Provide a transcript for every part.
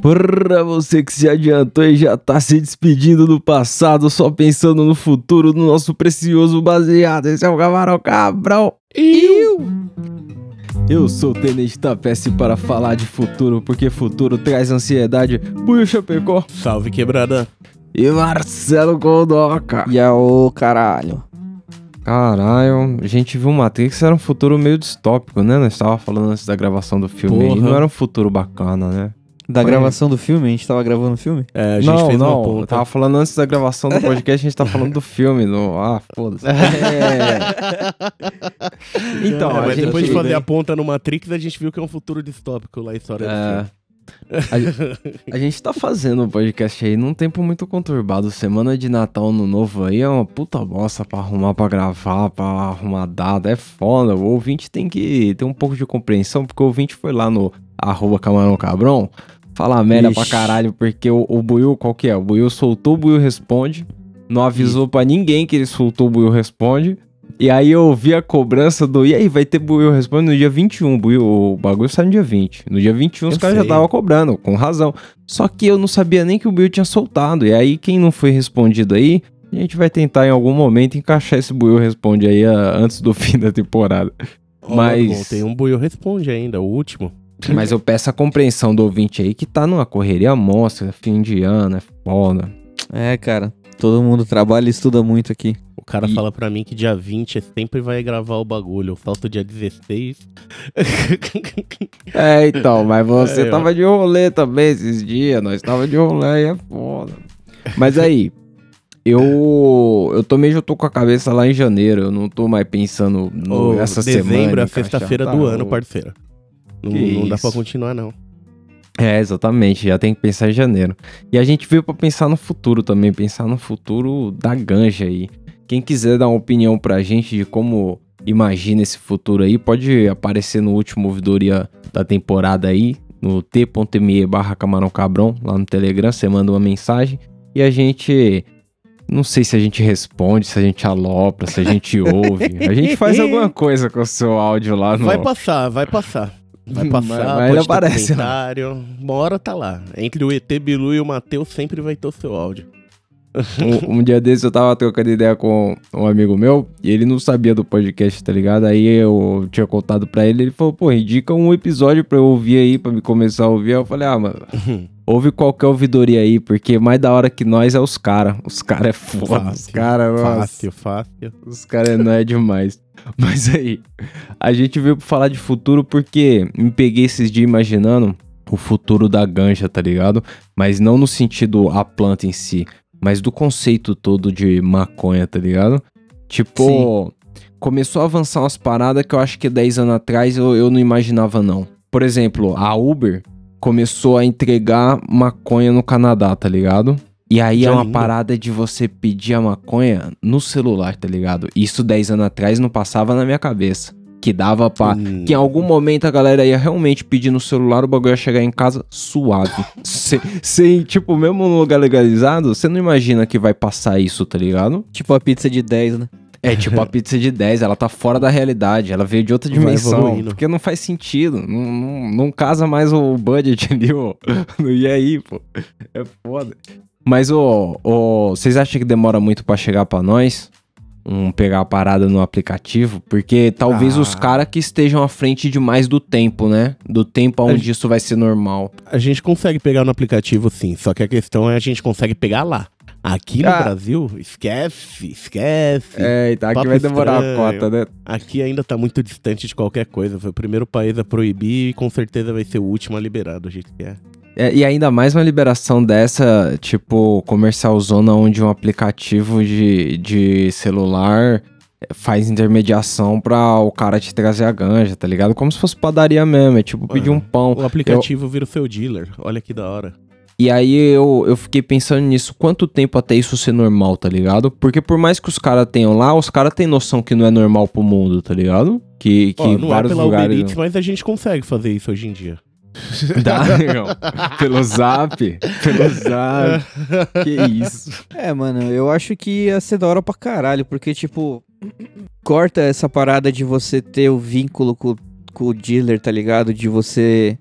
Pra você que se adiantou e já tá se despedindo do passado, só pensando no futuro do nosso precioso baseado. Esse é o Camarão Cabrão. Eu! Eu sou o Tenente Tapece para falar de futuro, porque futuro traz ansiedade. Buio Chapecó. Salve quebrada. E Marcelo Goldoca. E é o caralho. Caralho, a gente viu Matrix, era um futuro meio distópico, né? Nós tava falando antes da gravação do filme. Porra. E não era um futuro bacana, né? Da gravação do filme? A gente tava gravando o filme? É, a gente não, fez não, uma ponta. eu tava falando antes da gravação do podcast, a gente tá falando do filme. No... Ah, foda-se. É. Então, É, a mas gente... depois de fazer a ponta no Matrix, a gente viu que é um futuro distópico lá, a história do É. filme. A, a gente tá fazendo um podcast aí num tempo muito conturbado. Semana de Natal, Ano Novo aí é uma puta bosta pra arrumar, pra gravar, pra arrumar data. É foda. O ouvinte tem que ter um pouco de compreensão, porque o ouvinte foi lá no arroba Camarão Cabrão falar merda pra Ixi. caralho, porque o, o Buiu, qual que é? O Buiu soltou, o Buiu responde. Não avisou pra ninguém que ele soltou o Buiu responde. E aí eu vi a cobrança do. E aí, vai ter Buiu responde no dia 21. Buiu, o bagulho sai no dia 20. No dia 21 os Eu caras já estavam cobrando, com razão. Só que eu não sabia nem que o Buiu tinha soltado. E aí, quem não foi respondido aí, a gente vai tentar em algum momento encaixar esse Buiu responde aí ah, antes do fim da temporada. Mas- bom, tem um buio responde ainda, o último. Mas eu peço a compreensão do ouvinte aí que tá numa correria monstra, fim de ano, é foda. É, cara. Todo mundo trabalha e estuda muito aqui. O cara E- fala pra mim que dia 20 sempre vai gravar o bagulho. Eu falto dia 16. É, então, mas você É, ó. tava de rolê também esses dias, nós tava de rolê e é foda. Mas aí, eu eu também já tô com a cabeça lá em janeiro, eu não tô mais pensando no, Ô, essa semana. dezembro é a encaixar, sexta-feira tá do ano, parceiro. Não, não dá pra continuar, não. É, exatamente, já tem que pensar em janeiro. E a gente veio pra pensar no futuro também, pensar no futuro da ganja aí. Quem quiser dar uma opinião pra gente de como imagina esse futuro aí, pode aparecer no último ouvidoria da temporada aí, no t.me barra camarão cabrão, lá no Telegram, você manda uma mensagem e a gente... Não sei se a gente responde, se a gente alopra, se a gente ouve. A gente faz alguma coisa com o seu áudio lá no... Vai passar, vai passar. Vai Mas- passar, mas pode ele aparece lá. comentário. Uma hora tá lá. Entre o ET Bilu e o Matheus sempre vai ter o seu áudio. um, um dia desses eu tava trocando ideia com um amigo meu e ele não sabia do podcast, tá ligado? Aí eu tinha contado pra ele, ele falou, pô, indica um episódio pra eu ouvir aí, pra me começar a ouvir. Aí eu falei, ah, mano, ouve qualquer ouvidoria aí, porque mais da hora que nós é os caras. Os caras é foda, os caras, Fácil, fácil. os caras não é demais. Mas aí, a gente veio pra falar de futuro porque me peguei esses dias imaginando o futuro da ganja, tá ligado? Mas não no sentido a planta em si, mas do conceito todo de maconha, tá ligado? Tipo, começou a avançar umas paradas que eu acho que 10 anos atrás eu, eu não imaginava, não. Por exemplo, a Uber começou a entregar maconha no Canadá, tá ligado? E aí é Já uma indo. parada de você pedir a maconha no celular, tá ligado? Isso 10 anos atrás não passava na minha cabeça. Que dava pra. Hum. Que em algum momento a galera ia realmente pedir no celular, o bagulho ia chegar em casa suave. Se- Sem, tipo, mesmo no lugar legalizado, você não imagina que vai passar isso, tá ligado? Tipo a pizza de 10, né? É tipo a pizza de 10, ela tá fora da realidade, ela veio de outra dimensão. Porque não faz sentido, não, não, não casa mais o budget ali, ó. E aí, pô, é foda. Mas, ô, ô, vocês acham que demora muito pra chegar pra nós? Um, pegar a parada no aplicativo? Porque talvez Ah. os caras que estejam à frente demais do tempo, né? Do tempo onde isso vai ser normal. A gente consegue pegar no aplicativo sim, só que a questão é a gente consegue pegar lá. Aqui no Ah. Brasil, esquece, esquece. É, então aqui vai demorar a estranho. cota, né? Aqui ainda tá muito distante de qualquer coisa. Foi o primeiro país a proibir e com certeza vai ser o último a liberar do jeito que é. É, e ainda mais uma liberação dessa, tipo, comercial zona onde um aplicativo de, de celular faz intermediação pra o cara te trazer a ganja, tá ligado? Como se fosse padaria mesmo, é tipo pedir um pão. O aplicativo vira o seu dealer. Olha que da hora. E aí eu, eu fiquei pensando nisso, quanto tempo até isso ser normal, tá ligado? Porque por mais que os caras tenham lá, os caras têm noção que não é normal pro mundo, tá ligado? Que, que Ó, não é vários pela lugares... Uber Eats, mas a gente consegue fazer isso hoje em dia. Dá, negão. Pelo zap. Pelo zap. Que isso. É, mano, eu acho que ia ser da hora pra caralho, porque, tipo, corta essa parada de você ter o vínculo com, com o dealer, tá ligado? De você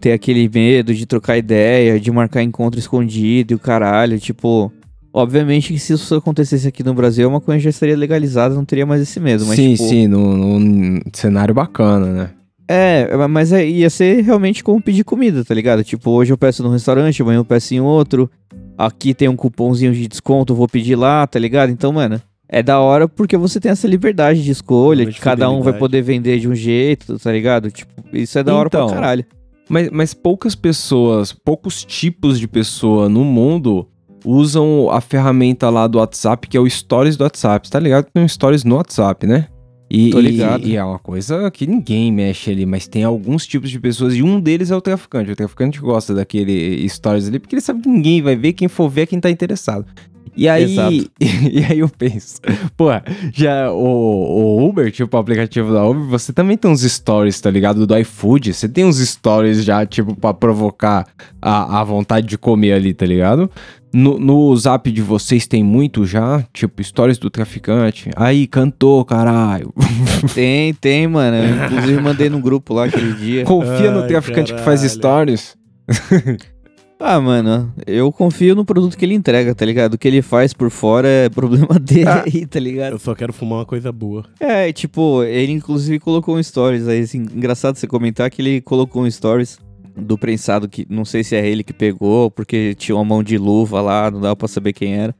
ter aquele medo de trocar ideia, de marcar encontro escondido e o caralho, tipo. Obviamente que se isso acontecesse aqui no Brasil, a maconha já estaria legalizada, não teria mais esse medo. Mas, sim, tipo, sim, num, num cenário bacana, né? É, mas é- ia ser realmente como pedir comida, tá ligado? Tipo, hoje eu peço num restaurante, amanhã eu peço em outro. Aqui tem um cupomzinho de desconto, vou pedir lá, tá ligado? Então, mano, é da hora porque você tem essa liberdade de escolha, Uma que cada um vai poder vender de um jeito, tá ligado? Tipo, isso é da hora Então, pra caralho. Mas, mas poucas pessoas, poucos tipos de pessoa no mundo usam a ferramenta lá do WhatsApp, que é o Stories do WhatsApp. Tá ligado? que Tem um Stories no WhatsApp, né? E, Tô ligado. E, e é uma coisa que ninguém mexe ali, mas tem alguns tipos de pessoas e um deles é o traficante. O traficante gosta daquele Stories ali porque ele sabe que ninguém vai ver, quem for ver é quem tá interessado. E aí, Exato. e aí eu penso, pô, já o, o Uber, tipo o aplicativo da Uber, você também tem uns stories, tá ligado? Do iFood, você tem uns stories já, tipo, pra provocar a, a vontade de comer ali, tá ligado? No, no zap de vocês tem muito já, tipo, stories do traficante. Aí, cantou, caralho. Tem, tem, mano. Eu, inclusive mandei no grupo lá aquele dia. Confia no Ai, traficante que faz caralho. stories. Ah, mano, eu confio no produto que ele entrega, tá ligado? O que ele faz por fora é problema dele Ah. aí, tá ligado? Eu só quero fumar uma coisa boa. É, tipo, ele inclusive colocou um stories aí, assim, engraçado você comentar que ele colocou um stories do prensado que não sei se é ele que pegou, porque tinha uma mão de luva lá, não dava pra saber quem era.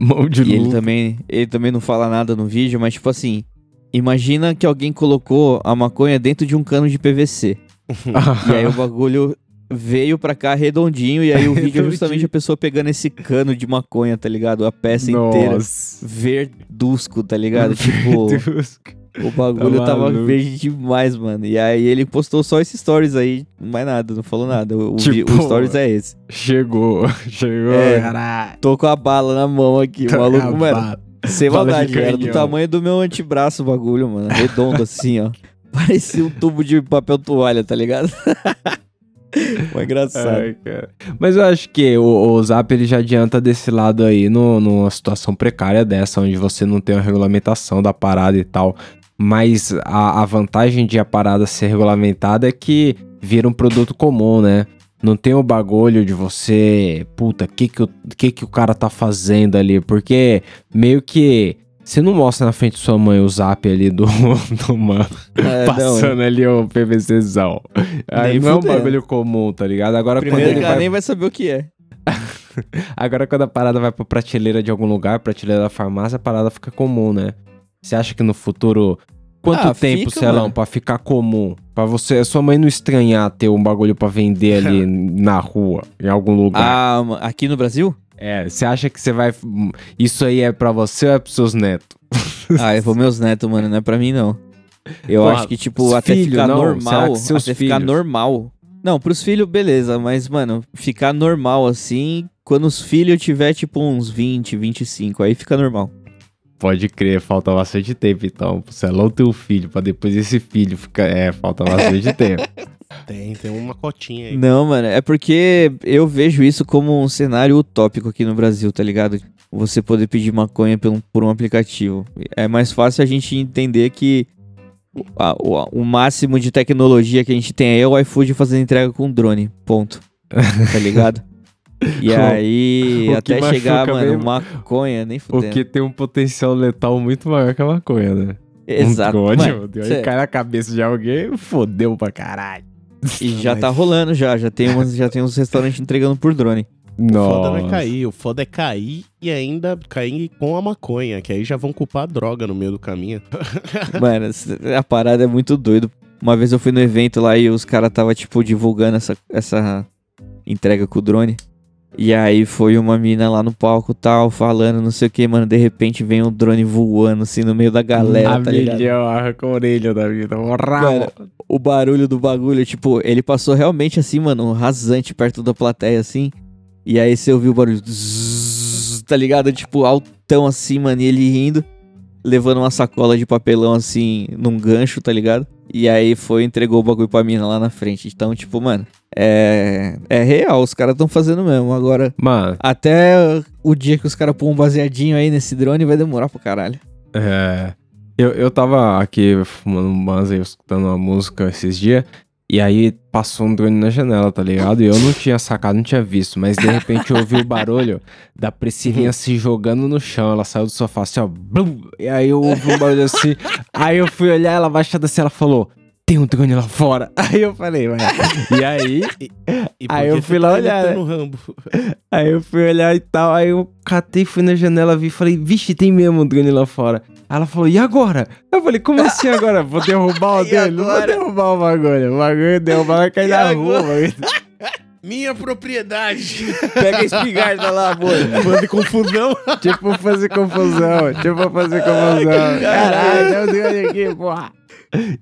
Mão de E ele luva. também, ele também não fala nada no vídeo, mas tipo assim, imagina que alguém colocou a maconha dentro de um cano de PVC. E aí o bagulho veio pra cá redondinho e aí o vídeo é justamente a pessoa pegando esse cano de maconha, tá ligado? A peça inteira Nossa. verdusco, tá ligado? tipo, Deus. o bagulho Tá tava verde demais, mano. E aí ele postou só esses stories aí, mais nada, não falou nada. O, Tipo, o stories é esse. Chegou, chegou, É. caralho. Tô com a bala na mão aqui, o maluco, mano. Sem maldade, era do tamanho do meu antebraço o bagulho, mano. Redondo assim, ó. Parecia um tubo de papel toalha, tá ligado? Foi engraçado. Ai. Mas eu acho que o, o Zap ele já adianta desse lado aí no, numa situação precária dessa, onde você não tem uma regulamentação da parada e tal. Mas a, a vantagem de a parada ser regulamentada é que vira um produto comum, né? Não tem o bagulho de você, puta, que que, o- que que o cara tá fazendo ali? Porque meio que você não mostra na frente de sua mãe o zap ali do, do mano É, não, passando ali o PVCzão. Aí não é um bagulho comum, tá ligado? Agora quando Primeiro ele que ela vai... nem vai saber o que é. Agora quando a parada vai pra prateleira de algum lugar, prateleira da farmácia, a parada fica comum, né? Você acha que no futuro... Quanto Ah, tempo, fica, Celão, mano. pra ficar comum? Pra você, sua mãe não estranhar ter um bagulho pra vender ali na rua, em algum lugar. Ah, aqui no Brasil? É, você acha que você vai... Isso aí é pra você ou é pros seus netos? Ah, eu vou meus netos, mano, não é pra mim não. Eu Porra, acho que, tipo, até filhos, ficar não? Normal. Até ficar filhos? normal. Não, pros filhos, beleza, mas, mano, ficar normal assim, quando os filhos tiver, tipo, uns 20, 25, aí fica normal. Pode crer, falta bastante tempo então. Celão ter um filho, pra depois esse filho ficar... É, falta bastante tempo. Tem, tem uma cotinha aí. Não, mano, é porque eu vejo isso como um cenário utópico aqui no Brasil, tá ligado? Você poder pedir maconha por um, por um aplicativo. É mais fácil a gente entender que o, a- o- o máximo de tecnologia que a gente tem aí é o iFood fazendo entrega com drone. Ponto. Tá ligado? E O- aí, o até chegar, mano, mesmo- maconha, nem fudendo. que tem um potencial letal muito maior que a maconha, né? Exato. Um drone, Mano, cê- Aí cai na cabeça de alguém, fodeu pra caralho. E já tá rolando já, já tem, umas, já tem uns restaurantes entregando por drone. O foda não é Nossa. cair, o foda é cair e ainda cair com a maconha, que aí já vão culpar a droga no meio do caminho. Mano, a parada é muito doido. Uma vez eu fui no evento lá e os caras tava, tipo, divulgando essa, essa entrega com o drone. E aí foi uma mina lá no palco tal, falando não sei o que, mano. De repente vem um drone voando assim no meio da galera, a tá ligado? milhão, arranca a orelha da vida. Mano, o barulho do bagulho, tipo, ele passou realmente assim, mano, rasante perto da plateia, assim. E aí você ouviu o barulho, zzz, tá ligado? Tipo, altão assim, mano, e ele rindo, levando uma sacola de papelão assim, num gancho, tá ligado? E aí foi e entregou o bagulho pra mina lá na frente. Então, tipo, mano, é, é real, os caras tão fazendo mesmo. Agora, Mano, até o dia que os caras pôr um baseadinho aí nesse drone vai demorar pra caralho. é. Eu, eu tava aqui fumando um banzo e escutando uma música esses dias. E aí passou um drone na janela, tá ligado? E eu não tinha sacado, não tinha visto. Mas de repente eu ouvi o barulho da Priscilinha se jogando no chão. Ela saiu do sofá assim, ó. blum, e aí eu ouvi um barulho assim. Aí eu fui olhar, ela baixada assim, ela falou. Tem um drone lá fora. Aí eu falei, ué. E aí, E Aí por eu fui você lá tá olhar, imitando o Rambo? Aí eu fui olhar e tal, aí eu catei, fui na janela, vi e falei, vixe, tem mesmo um drone lá fora. Ela falou, e agora? Eu falei, como assim agora? Vou derrubar o dele? Não vou derrubar o bagulho. O bagulho derrubar vai cair na rua. Minha propriedade. Pega a espingarda lá, amor. De confusão. tipo, fazer confusão. Tipo, fazer confusão. Caralho, um drone aqui, porra.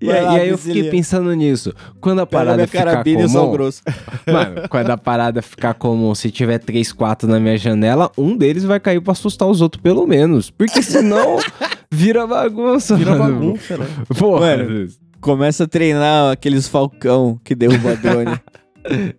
E, lá, e aí eu fiquei pensando nisso. Quando a Pega parada ficar comum... grosso. Mano, quando a parada ficar comum, se tiver 3, 4 na minha janela, um deles vai cair pra assustar os outros, pelo menos. Porque senão vira bagunça, Vira mano. bagunça, né? Porra. Mano. Começa a treinar aqueles falcão que derruba drone.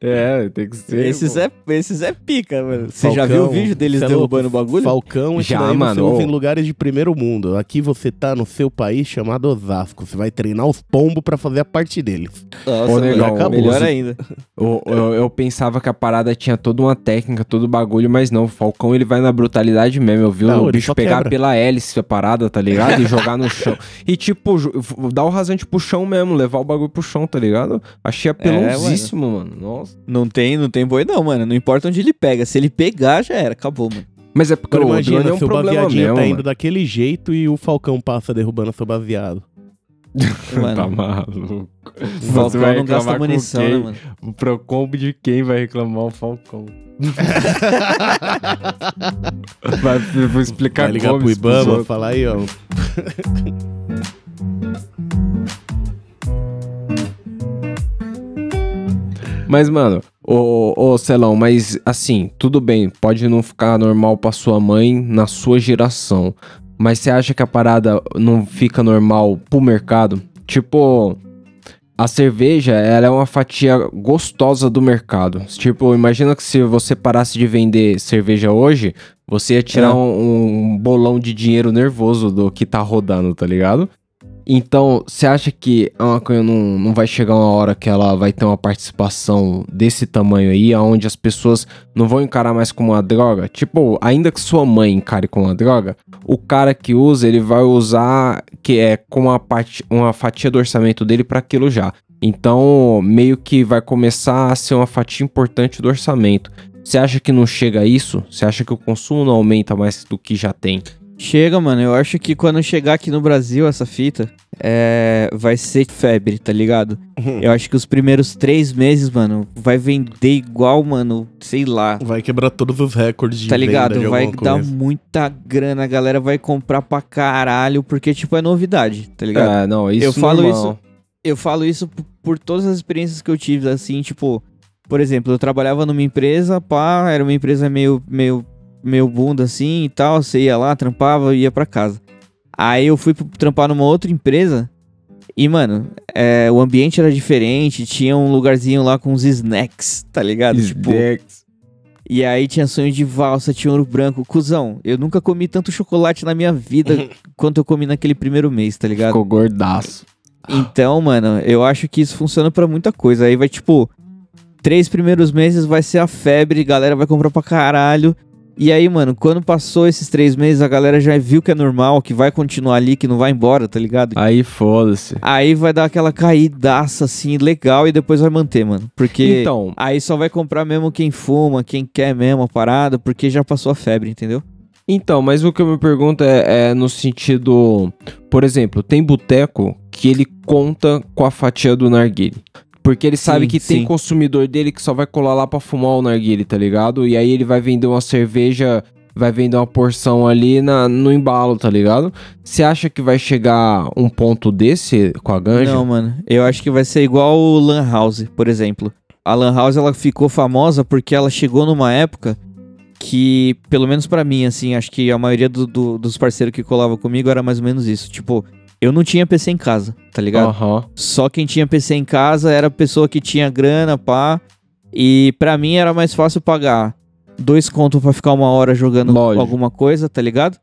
É, tem que ser. esses, pô. é, esses é pica, mano. Você já viu o vídeo deles é derrubando o bagulho? Falcão, Já, daí mano, você em lugares de primeiro mundo. Aqui você tá no seu país chamado Osasco. Você vai treinar os pombos pra fazer a parte deles. Nossa, Ô, negão, acabou. melhor melhor ainda. Eu, eu, eu pensava que a parada tinha toda uma técnica, todo bagulho, mas não. O Falcão ele vai na brutalidade mesmo. Eu vi Não, o bicho pegar quebra. pela hélice a parada, tá ligado? E jogar no chão. E tipo, dar o rasante pro chão mesmo, levar o bagulho pro chão, tá ligado? Achei apelãozíssimo, mano. Nossa. Não tem, não tem boi não, mano. Não importa onde ele pega. Se ele pegar, já era. Acabou, mano. Mas é porque Agora o imagina, drone é um seu problema baseadinho mesmo. tá indo mano. daquele jeito e o Falcão passa derrubando seu baseado. Tá Mano, maluco. o Falcão não gasta com munição, quem? né, mano? O Procombo de quem vai reclamar o Falcão? vai, vou explicar Vai ligar como pro Ibama, falar aí, ó. Mas, mano, ô, ô Celão, mas assim, tudo bem, pode não ficar normal pra sua mãe na sua geração. Mas você acha que a parada não fica normal pro mercado? Tipo, a cerveja, ela é uma fatia gostosa do mercado. Tipo, imagina que se você parasse de vender cerveja hoje, você ia tirar É. um, um bolão de dinheiro nervoso do que tá rodando, tá ligado? Então, você acha que a maconha não, não vai chegar uma hora que ela vai ter uma participação desse tamanho aí, onde as pessoas não vão encarar mais como uma droga? Tipo, ainda que sua mãe encare como uma droga, o cara que usa, ele vai usar que é com uma, parte, uma fatia do orçamento dele para aquilo já. Então, meio que vai começar a ser uma fatia importante do orçamento. Você acha que não chega a isso? Você acha que o consumo não aumenta mais do que já tem? Chega, mano. Eu acho que quando chegar aqui no Brasil essa fita, é... vai ser febre, tá ligado? Eu acho que os primeiros três meses, mano, vai vender igual, mano, sei lá. Vai quebrar todos os recordes de Tá venda ligado? de Vai dar coisa. muita grana, a galera vai comprar pra caralho, porque, tipo, é novidade, tá ligado? É, não, isso Eu falo normal. Eu falo isso por todas as experiências que eu tive, assim, tipo, por exemplo, eu trabalhava numa empresa, pá, era uma empresa meio, meio, meio bunda assim e tal, você ia lá, trampava e ia pra casa. Aí eu fui trampar numa outra empresa e, mano, é, o ambiente era diferente, tinha um lugarzinho lá com uns snacks, tá ligado? Tipo, Snacks. e aí tinha sonho de valsa, tinha ouro branco. Cusão, eu nunca comi tanto chocolate na minha vida quanto eu comi naquele primeiro mês, tá ligado? Ficou gordaço. Então, mano, eu acho que isso funciona pra muita coisa. Aí vai, tipo, três primeiros meses vai ser a febre, galera vai comprar pra caralho. E aí, mano, quando passou esses três meses, a galera já viu que é normal, que vai continuar ali, que não vai embora, tá ligado? Aí foda-se. Aí vai dar aquela caídaça, assim, legal, e depois vai manter, mano. Porque Então, aí só vai comprar mesmo quem fuma, quem quer mesmo a parada, porque já passou a febre, entendeu? então, mas o que eu me pergunto é, é no sentido, por exemplo, tem boteco que ele conta com a fatia do narguile. Porque ele sabe Sim, que tem sim. consumidor dele que só vai colar lá pra fumar o narguile, tá ligado? E aí ele vai vender uma cerveja, vai vender uma porção ali na, no embalo, tá ligado? Você acha que vai chegar um ponto desse com a ganja? Não, mano. Eu acho que vai ser igual o Lan House, por exemplo. A Lan House ela ficou famosa porque ela chegou numa época que, pelo menos pra mim, assim, acho que a maioria do- do- dos parceiros que colavam comigo era mais ou menos isso. Tipo, eu não tinha PC em casa, tá ligado? Aham. Só quem tinha PC em casa era a pessoa que tinha grana, pá. E pra mim era mais fácil pagar dois contos pra ficar uma hora jogando Lógico. alguma coisa, tá ligado?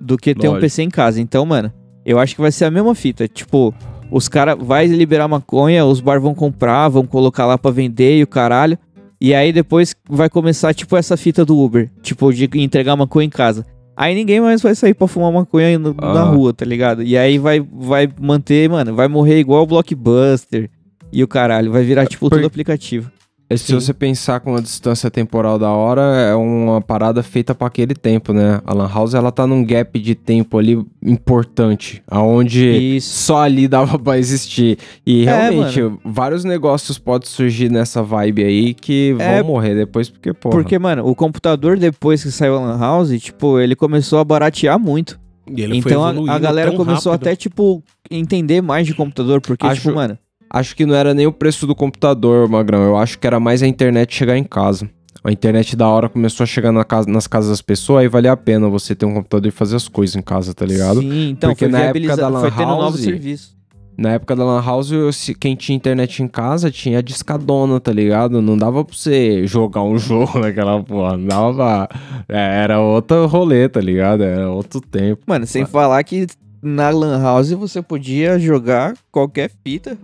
Do que ter um Lógico. PC em casa. Então, mano, eu acho que vai ser a mesma fita. Tipo, os caras vai liberar maconha, os bar vão comprar, vão colocar lá pra vender e o caralho. E aí depois vai começar, tipo, essa fita do Uber. Tipo, de entregar maconha em casa. Aí ninguém mais vai sair pra fumar maconha no- na Ah. rua, tá ligado? E aí vai, vai manter, mano, vai morrer igual o Blockbuster e o caralho. Vai virar, tipo, Por- tudo aplicativo. E Se Sim. você pensar com a distância temporal da hora, é uma parada feita pra aquele tempo, né? A Lan House, ela tá num gap de tempo ali importante, aonde Isso. só ali dava pra existir. E É, realmente, vários negócios podem surgir nessa vibe aí que vão É, morrer depois, porque, porra... Porque, mano, o computador, depois que saiu a Lan House, tipo, ele começou a baratear muito. E ele foi então a, a galera começou rápido. até, tipo, entender mais de computador. Porque, Acho- tipo, mano, Acho que não era nem o preço do computador, Magrão. Eu acho que era mais a internet chegar em casa. A internet da hora começou a chegar na casa- nas casas das pessoas, aí valia a pena você ter um computador e fazer as coisas em casa, tá ligado? sim, então Porque foi na época da Lan foi tendo House- novos serviços. Na época da Lan House, eu- quem tinha internet em casa tinha discadona, tá ligado? Não dava pra você jogar um jogo naquela porra. Não dava pra... é, Era outro rolê, tá ligado? Era outro tempo. Mano, sem falar que na Lan House você podia jogar qualquer fita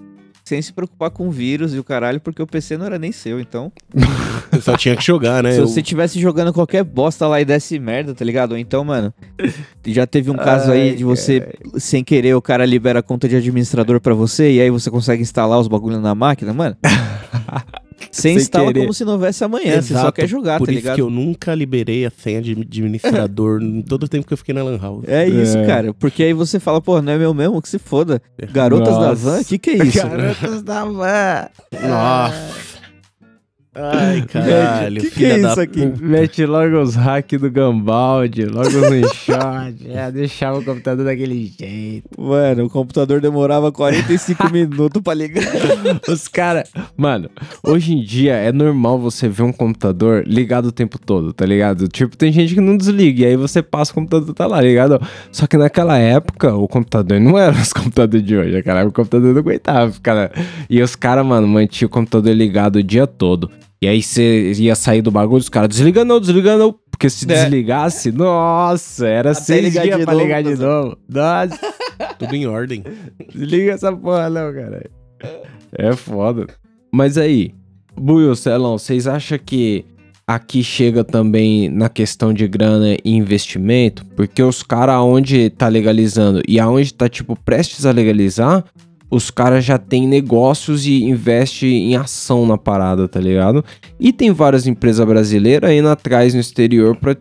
sem se preocupar com vírus e o caralho, porque o PC não era nem seu, então... Só tinha que jogar, né? Se Eu- você tivesse jogando qualquer bosta lá e desse merda, tá ligado? Ou então, mano, já teve um caso aí de você, sem querer, o cara libera a conta de administrador pra você e aí você consegue instalar os bagulhos na máquina, mano. Você instala querer. como se não houvesse amanhã, você só Exato, quer jogar, Por tá isso ligado? que eu nunca liberei a senha de administrador em todo o tempo que eu fiquei na Lan House. É isso, É. cara. Porque aí você fala, pô, não é meu mesmo, que se foda. Garotas da Nossa. van, que que é isso? Garotas da van. Nossa. Ai, caralho. que que filha é da isso aqui? Mete logo os hacks do Gambaldi, logo os inshot. é, deixava o computador daquele jeito. Mano, o computador demorava 45 minutos pra ligar. Os caras. Mano, hoje em dia é normal você ver um computador ligado o tempo todo, tá ligado? Tipo, tem gente que não desliga, e aí você passa o computador tá lá, ligado? Só que naquela época, o computador não era os computadores de hoje. Época, o computador não aguentava, cara. E os caras, mano, mantinham o computador ligado o dia todo. E aí você ia sair do bagulho, os caras, desliga não, desliga não. Porque se É. desligasse, nossa, era Até seis ligar dias de pra novo, ligar de tá novo. Nossa. Tudo em ordem. Desliga essa porra não, cara. É foda. Mas aí, Buiu, Celão, vocês acham que aqui chega também na questão de grana e investimento? Porque os caras aonde tá legalizando e aonde tá, tipo, prestes a legalizar, os caras já têm negócios e investe em ação na parada, tá ligado? E tem várias empresas brasileiras indo atrás no exterior pra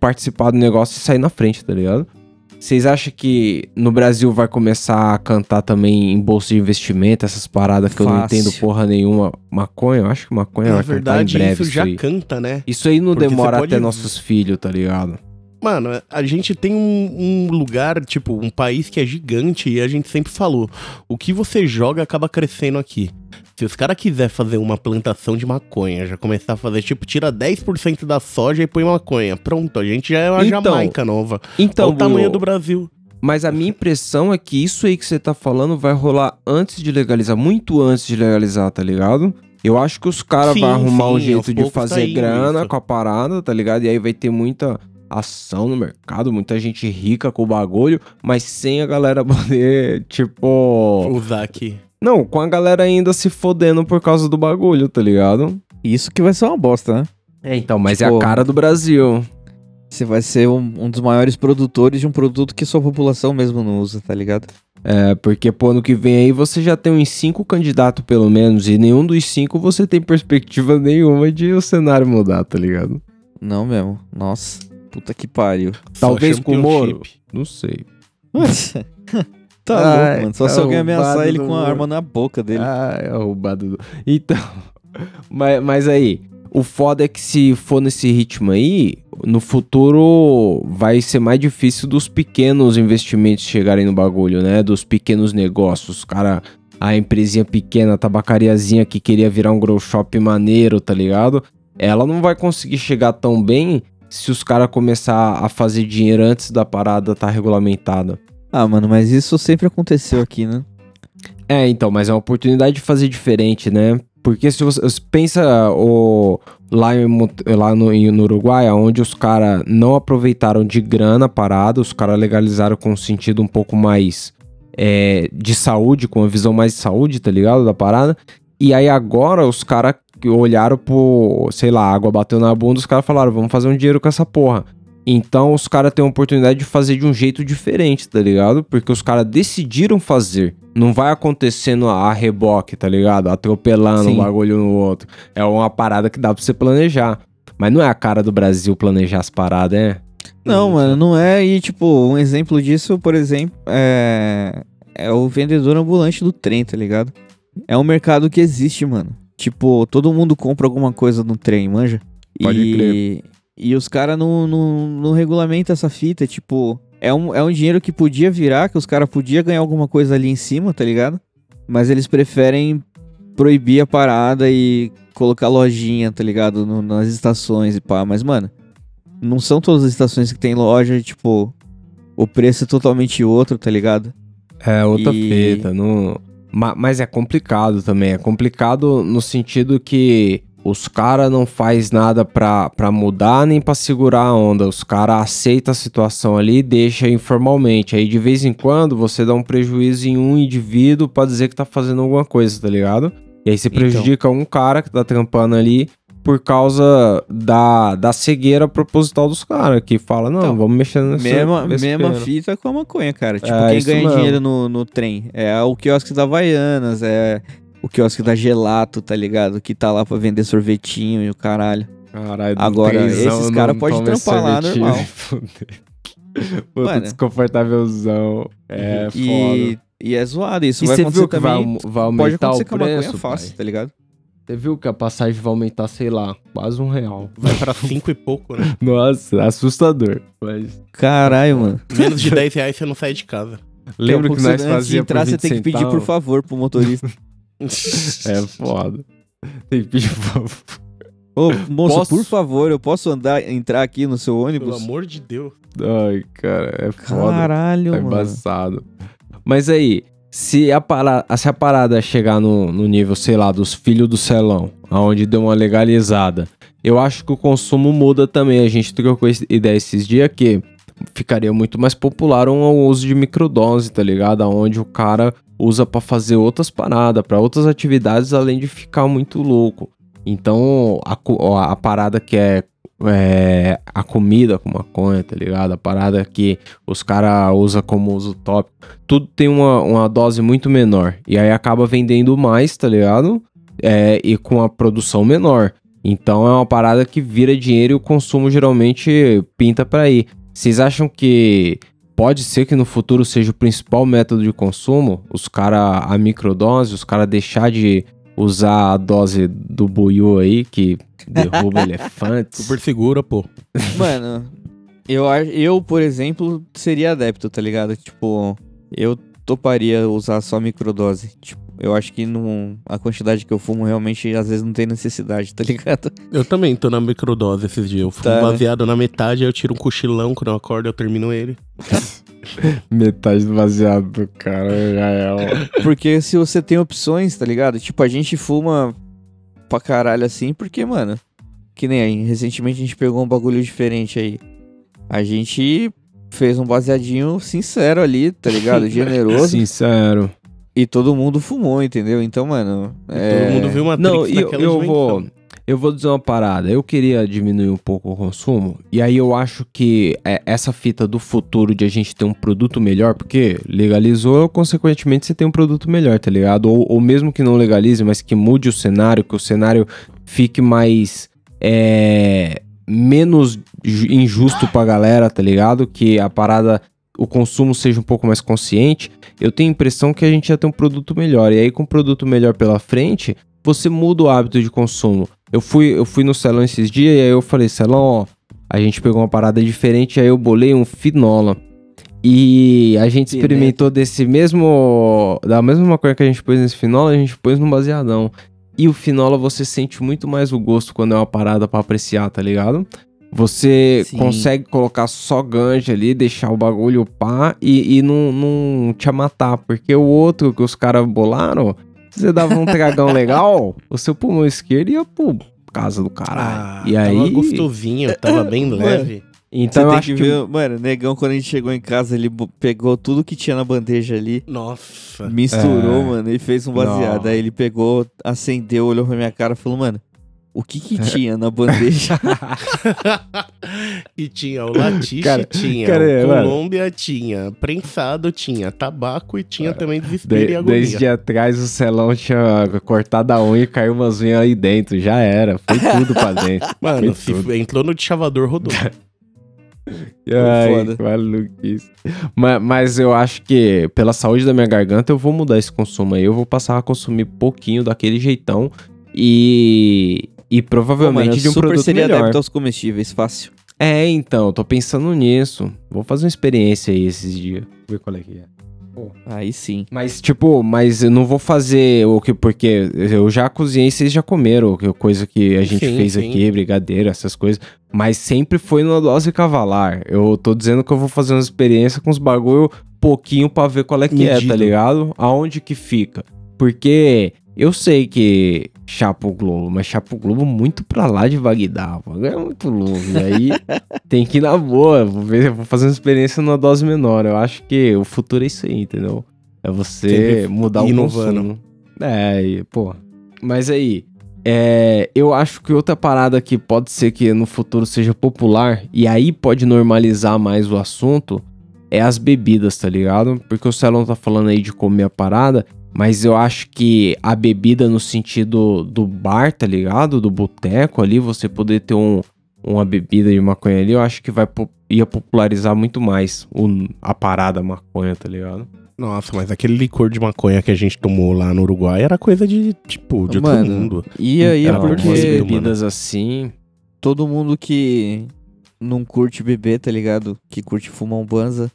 participar do negócio e sair na frente, tá ligado? Vocês acham que no Brasil vai começar a cantar também em bolsa de investimento, essas paradas que eu não Fácil. entendo porra nenhuma? Maconha? Eu acho que maconha Na vai cantar verdade, em breve isso já aí. canta, né? Isso aí não Porque demora pode- até nossos filhos, tá ligado? Mano, a gente tem um, um lugar, tipo, um país que é gigante e a gente sempre falou: o que você joga acaba crescendo aqui. Se os caras quiserem fazer uma plantação de maconha, já começar a fazer, tipo, tira 10% da soja e põe maconha. Pronto, a gente já é uma Então, Jamaica nova. Então, Olha o tamanho do Brasil. mas a minha impressão é que isso aí que você tá falando vai rolar antes de legalizar, muito antes de legalizar, tá ligado? Eu acho que os caras vão arrumar um sim, jeito aos de tá fazer indo grana isso. com a parada, tá ligado? E aí vai ter muita ação no mercado, muita gente rica com o bagulho, mas sem a galera poder, tipo. Usar aqui. Não, com a galera ainda se fodendo por causa do bagulho, tá ligado? Isso que vai ser uma bosta, né? É, então, mas é Tipo- a cara do Brasil. Você vai ser um, um dos maiores produtores de um produto que sua população mesmo não usa, tá ligado? É, porque pô, ano que vem aí você já tem uns cinco candidatos pelo menos, e nenhum dos cinco você tem perspectiva nenhuma de o cenário mudar, tá ligado? Não mesmo. Nossa, puta que pariu. Talvez com o Moro. Não sei. tá Ai, louco, mano. Só tá se alguém ameaçar ele com a arma na boca dele. Ah, é roubado. do- Então, mas, mas aí, o foda é que se for nesse ritmo aí, no futuro vai ser mais difícil dos pequenos investimentos chegarem no bagulho, né? Dos pequenos negócios. Cara, a empresinha pequena, a tabacariazinha que queria virar um grow shop maneiro, tá ligado? Ela não vai conseguir chegar tão bem se os caras começar a fazer dinheiro antes da parada tá regulamentada. Ah, mano, mas isso sempre aconteceu aqui, né? É, então, mas é uma oportunidade de fazer diferente, né? Porque se você pensa o, lá, em, lá no, no Uruguai, onde os caras não aproveitaram de grana a parada, os caras legalizaram com um sentido um pouco mais é, de saúde, com uma visão mais de saúde, tá ligado? Da parada. E aí agora os caras olharam pro, sei lá, a água bateu na bunda, os caras falaram, vamos fazer um dinheiro com essa porra. Então os caras têm a oportunidade de fazer de um jeito diferente, tá ligado? Porque os caras decidiram fazer. Não vai acontecendo a reboque, tá ligado? Atropelando Sim. um bagulho no outro. É uma parada que dá pra você planejar. Mas não é a cara do Brasil planejar as paradas, é? Não, mano, não é. E, tipo, um exemplo disso, por exemplo, é. É o vendedor ambulante do trem, tá ligado? É um mercado que existe, mano. Tipo, todo mundo compra alguma coisa no trem, manja? Pode e... crer. E os caras não, não, não regulamentam essa fita, tipo. É um, é um dinheiro que podia virar, que os caras podiam ganhar alguma coisa ali em cima, tá ligado? Mas eles preferem proibir a parada e colocar lojinha, tá ligado? No- nas estações e pá. Mas, mano, não são todas as estações que tem loja, tipo, o preço é totalmente outro, tá ligado? É outra E- fita. Não... Ma- Mas é complicado também. É complicado no sentido que os caras não faz nada pra, pra mudar nem pra segurar a onda. Os caras aceitam a situação ali e deixa informalmente. Aí de vez em quando você dá um prejuízo em um indivíduo pra dizer que tá fazendo alguma coisa, tá ligado? E aí você Então. prejudica um cara que tá trampando ali por causa da, da cegueira proposital dos caras, que fala, não, Então, vamos mexer nessa Mesma, besteira." mesma fita com a maconha, cara. Tipo, É, quem ganha mesmo. dinheiro no, no trem é o quiosque da Havaianas, é o quiosque da Gelato, tá ligado? Que tá lá pra vender sorvetinho e o caralho. Caralho, Agora, esses não cara pode toma esse trampar lá, normal. Puta, Mano. desconfortávelzão. É foda. E, e é zoado, isso E vai você acontecer viu que vai, também. vai Pode aumentar acontecer o com a maconha preço, fácil, tá ligado? Você viu que a passagem vai aumentar, sei lá, quase um real. Vai pra cinco e pouco, né? Nossa, assustador. Mas Caralho, mano. Menos de 10 reais você não sai de casa. lembra que nós de fazia entrar, você 20 tem que pedir por favor pro motorista. É foda. Tem que pedir por favor. Ô, moço, Posso? por favor, eu posso andar, entrar aqui no seu Pelo ônibus? amor de Deus. Ai, cara, é foda. Caralho, Tá mano. embaçado. Mas aí, se a, parada, se a parada chegar no, no nível, sei lá, dos filhos do celão, aonde deu uma legalizada, eu acho que o consumo muda também. A gente trocou ideia esses dias que ficaria muito mais popular um uso de microdose, tá ligado? Onde o cara usa pra fazer outras paradas, pra outras atividades, além de ficar muito louco. Então, a, a parada que é, é a comida com maconha, tá ligado? A parada que os caras usam como uso tópico. Tudo tem uma, uma dose muito menor. E aí acaba vendendo mais, tá ligado? É, e com a produção menor. Então é uma parada que vira dinheiro e o consumo geralmente pinta pra ir. Vocês acham que pode ser que no futuro seja o principal método de consumo? Os caras, a microdose, os caras deixar de usar a dose do buiú aí, que derruba elefantes? Super segura, pô. Mano, eu, eu, por exemplo, seria adepto, tá ligado? Tipo, eu toparia usar só microdose. Tipo, eu acho que não, a quantidade que eu fumo realmente às vezes não tem necessidade, tá ligado? Eu também tô na microdose esses dias. Eu fumo Tá, né? baseado na metade, aí eu tiro um cochilão quando eu acordo, eu termino ele. Metade do baseado do cara já é ó. Porque se você tem opções, tá ligado? Tipo, a gente fuma pra caralho assim, porque, mano, que nem aí, recentemente a gente pegou um bagulho diferente aí. A gente fez um baseadinho sincero ali, tá ligado? Generoso. Sincero. E todo mundo fumou, entendeu? Então, mano. é- Todo mundo viu uma Não, eu, eu vou. Eu vou dizer uma parada. Eu queria diminuir um pouco o consumo. E aí eu acho que é, essa fita do futuro de a gente ter um produto melhor, porque legalizou, consequentemente você tem um produto melhor, tá ligado? Ou, ou mesmo que não legalize, mas que mude o cenário, que o cenário fique mais. É, menos ju- injusto pra galera, tá ligado? Que a parada. O consumo seja um pouco mais consciente, eu tenho a impressão que a gente já tem um produto melhor. E aí, com um produto melhor pela frente, você muda o hábito de consumo. Eu fui, eu fui no salão esses dias e aí eu falei, salão, ó, a gente pegou uma parada diferente, aí eu bolei um finola. E a gente experimentou desse mesmo. Da mesma maconha que a gente pôs nesse finola, a gente pôs no baseadão. E o finola você sente muito mais o gosto quando é uma parada pra apreciar, tá ligado? Você Sim. consegue colocar só ganja ali, deixar o bagulho pá e, e não, não te matar. Porque o outro que os caras bolaram, você dava um tragão legal, o seu pulmão esquerdo ia pro casa do caralho. e Ah, tava aí. gostosinho, tava bem Mano. leve. Então Você tem acho que que. mano, negão, quando a gente chegou em casa, ele pegou tudo que tinha na bandeja ali, Nossa. misturou, É. mano, e fez um baseado. Não. Aí ele pegou, acendeu, olhou pra minha cara e falou, mano, o que que tinha na bandeja? e tinha o latixe, Cara, tinha cara, é, o mano. Colômbia, tinha prensado, tinha tabaco e tinha também desespero De, e agonia. desde atrás o celão tinha cortado a unha e caiu umas unhas aí dentro. Já era. Foi tudo pra dentro. Mano, tudo. entrou no chavador, rodou. Ai, maluquice. Mas, mas eu acho que pela saúde da minha garganta eu vou mudar esse consumo aí. Eu vou passar a consumir pouquinho daquele jeitão e. E Pô, provavelmente mano, eu de um super produto seria melhor. adepto aos comestíveis, fácil. É, então, tô pensando nisso. Vou fazer uma experiência aí esses dias. Ver qual é que é. Aí sim. Mas, tipo, mas eu não vou fazer o que. Porque eu já cozinhei, vocês já comeram, que coisa que a gente Sim, fez sim. aqui, brigadeiro, essas coisas. Mas sempre foi numa dose cavalar. Eu tô dizendo que eu vou fazer uma experiência com os bagulho pouquinho pra ver qual é que é, Medido. tá ligado? Aonde que fica. Porque eu sei que chapa o globo, mas chapa o globo muito pra lá de Bagdá. É muito louco. E aí tem que ir na boa. Vou, ver, vou fazer uma experiência numa dose menor. Eu acho que o futuro é isso aí, entendeu? É você Sempre mudar o inovando. consumo. É, e, pô. Mas aí, é, eu acho que outra parada que pode ser que no futuro seja popular, e aí pode normalizar mais o assunto, é as bebidas, tá ligado? Porque o Celon tá falando aí de comer a parada, mas eu acho que a bebida no sentido do bar, tá ligado? Do boteco ali, você poder ter um, uma bebida de maconha ali, eu acho que vai ia popularizar muito mais o- a parada maconha, tá ligado? Nossa, mas aquele licor de maconha que a gente tomou lá no Uruguai era coisa de, tipo, de Mano, outro mundo. Ia, ia Era porque- bebidas assim, todo mundo que não curte beber, tá ligado? Que curte fumar um banza,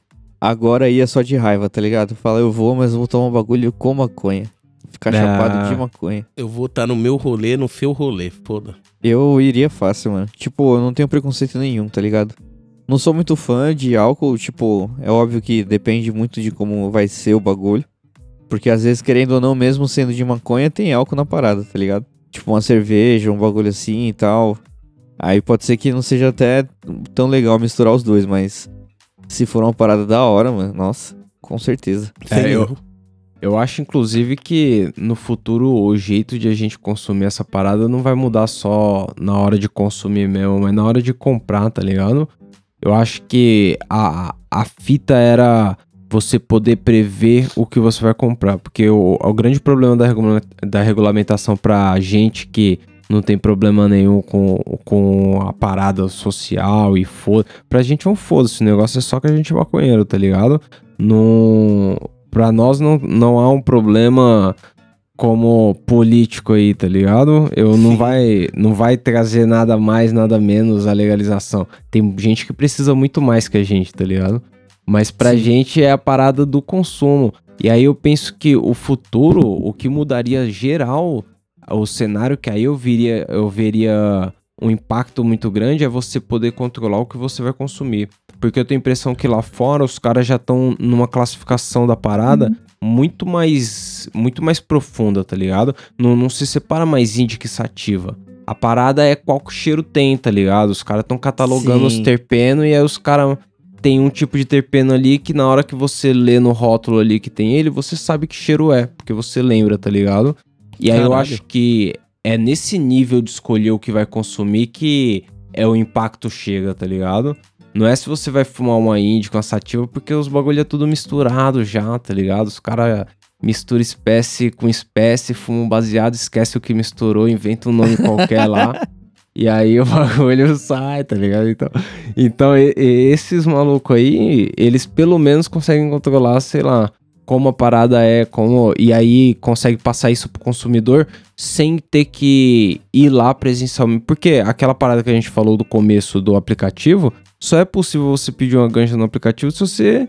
agora ia só de raiva, tá ligado? Fala, eu vou, mas eu vou tomar um bagulho com maconha. Ficar Ah. chapado de maconha. Eu vou estar no meu rolê, no seu rolê, foda. Eu iria fácil, mano. Tipo, eu não tenho preconceito nenhum, tá ligado? Não sou muito fã de álcool, tipo, é óbvio que depende muito de como vai ser o bagulho. Porque às vezes, querendo ou não, mesmo sendo de maconha, tem álcool na parada, tá ligado? Tipo, uma cerveja, um bagulho assim e tal. Aí pode ser que não seja até tão legal misturar os dois, mas se for uma parada da hora, mano, nossa, com certeza. É, eu-. Eu acho, inclusive, que no futuro o jeito de a gente consumir essa parada não vai mudar só na hora de consumir mesmo, mas na hora de comprar, tá ligado? Eu acho que a, a fita era você poder prever o que você vai comprar, porque o, o grande problema da, regula- da regulamentação pra gente que não tem problema nenhum com, com a parada social e foda. Pra gente é um foda-se, o negócio é só que a gente é maconheiro, tá ligado? Não. Pra nós não, não há um problema como político aí, tá ligado? Eu não Sim. vai não vai trazer nada mais, nada menos a legalização. Tem gente que precisa muito mais que a gente, tá ligado? Mas pra Sim. gente é a parada do consumo. E aí eu penso que o futuro, o que mudaria geral, o cenário que aí eu viria, eu veria um impacto muito grande é você poder controlar o que você vai consumir. Porque eu tenho a impressão que lá fora os caras já estão numa classificação da parada muito mais muito mais profunda, tá ligado? Não, não se separa mais índica sativa. A parada é qual cheiro tem, tá ligado? Os caras estão catalogando os Sim. terpenos e aí os caras tem um tipo de terpeno ali que na hora que você lê no rótulo ali que tem ele, você sabe que cheiro é, porque você lembra, tá ligado? E aí eu acho que é nesse nível de escolher o que vai consumir que é o impacto chega, tá ligado? Não é se você vai fumar uma índica, uma sativa, porque os bagulho é tudo misturado já, tá ligado? Os caras misturam espécie com espécie, fumam baseado, esquece o que misturou, inventa um nome qualquer lá. E aí o bagulho sai, tá ligado? Então, então e- e esses malucos aí, eles pelo menos conseguem controlar, sei lá, como a parada é, como. E aí consegue passar isso pro consumidor sem ter que ir lá presencialmente. Porque aquela parada que a gente falou do começo do aplicativo, só é possível você pedir uma ganja no aplicativo se você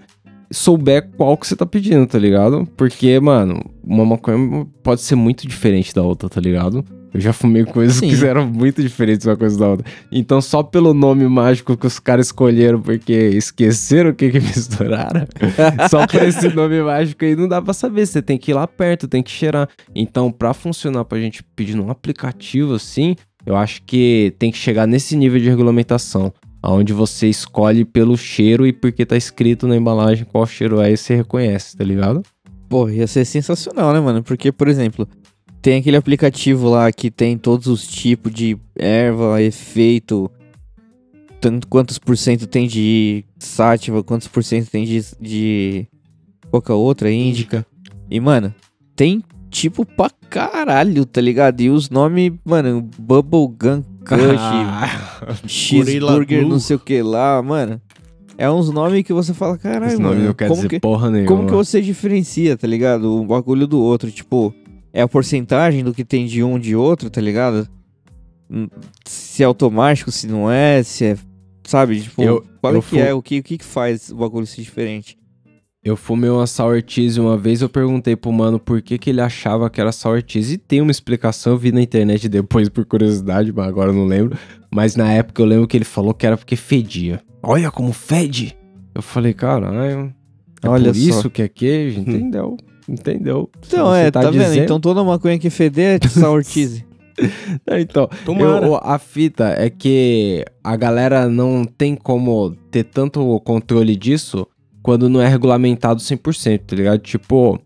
souber qual que você tá pedindo, tá ligado? Porque, mano, uma maconha pode ser muito diferente da outra, tá ligado? Eu já fumei coisas Sim. que eram muito diferentes uma coisa da outra. Então, só pelo nome mágico que os caras escolheram, porque esqueceram o que que misturaram, só por esse nome mágico aí não dá pra saber. Você tem que ir lá perto, tem que cheirar. Então, pra funcionar pra gente pedir num aplicativo assim, eu acho que tem que chegar nesse nível de regulamentação. Onde você escolhe pelo cheiro e porque tá escrito na embalagem qual cheiro é e você reconhece, tá ligado? Pô, ia ser sensacional, né, mano? Porque, por exemplo, tem aquele aplicativo lá que tem todos os tipos de erva, efeito, tanto quantos por cento tem de sátiva, quantos por cento tem de, de qualquer outra, índica. E, mano, tem tipo pra caralho, tá ligado? E os nomes, mano, Bubblegum Kush, Ah, cheeseburger, não sei o que lá, mano. É uns nomes que você fala, caralho, esse mano, nome não quer como dizer que... porra nenhuma. Como que você diferencia, tá ligado? Um bagulho do outro, tipo, é a porcentagem do que tem de um de outro, tá ligado? Hum, Se é automático, se não é, se é, sabe? Tipo, Eu- qual eu é que é, o que, o que que faz o bagulho ser diferente? Eu fumei uma sour cheese uma vez, eu perguntei pro mano por que, que ele achava que era sour cheese. E tem uma explicação, eu vi na internet depois por curiosidade, mas agora eu não lembro. Mas na época eu lembro que ele falou que era porque fedia. Olha como fede! Eu falei, caralho, é Olha por só. isso que é queijo? Entendeu? Entendeu? Então, você é, tá, vendo? dizendo- Então toda maconha que feder é sour cheese. É, então, eu- a fita é que a galera não tem como ter tanto controle disso quando não é regulamentado 100%, tá ligado? Tipo,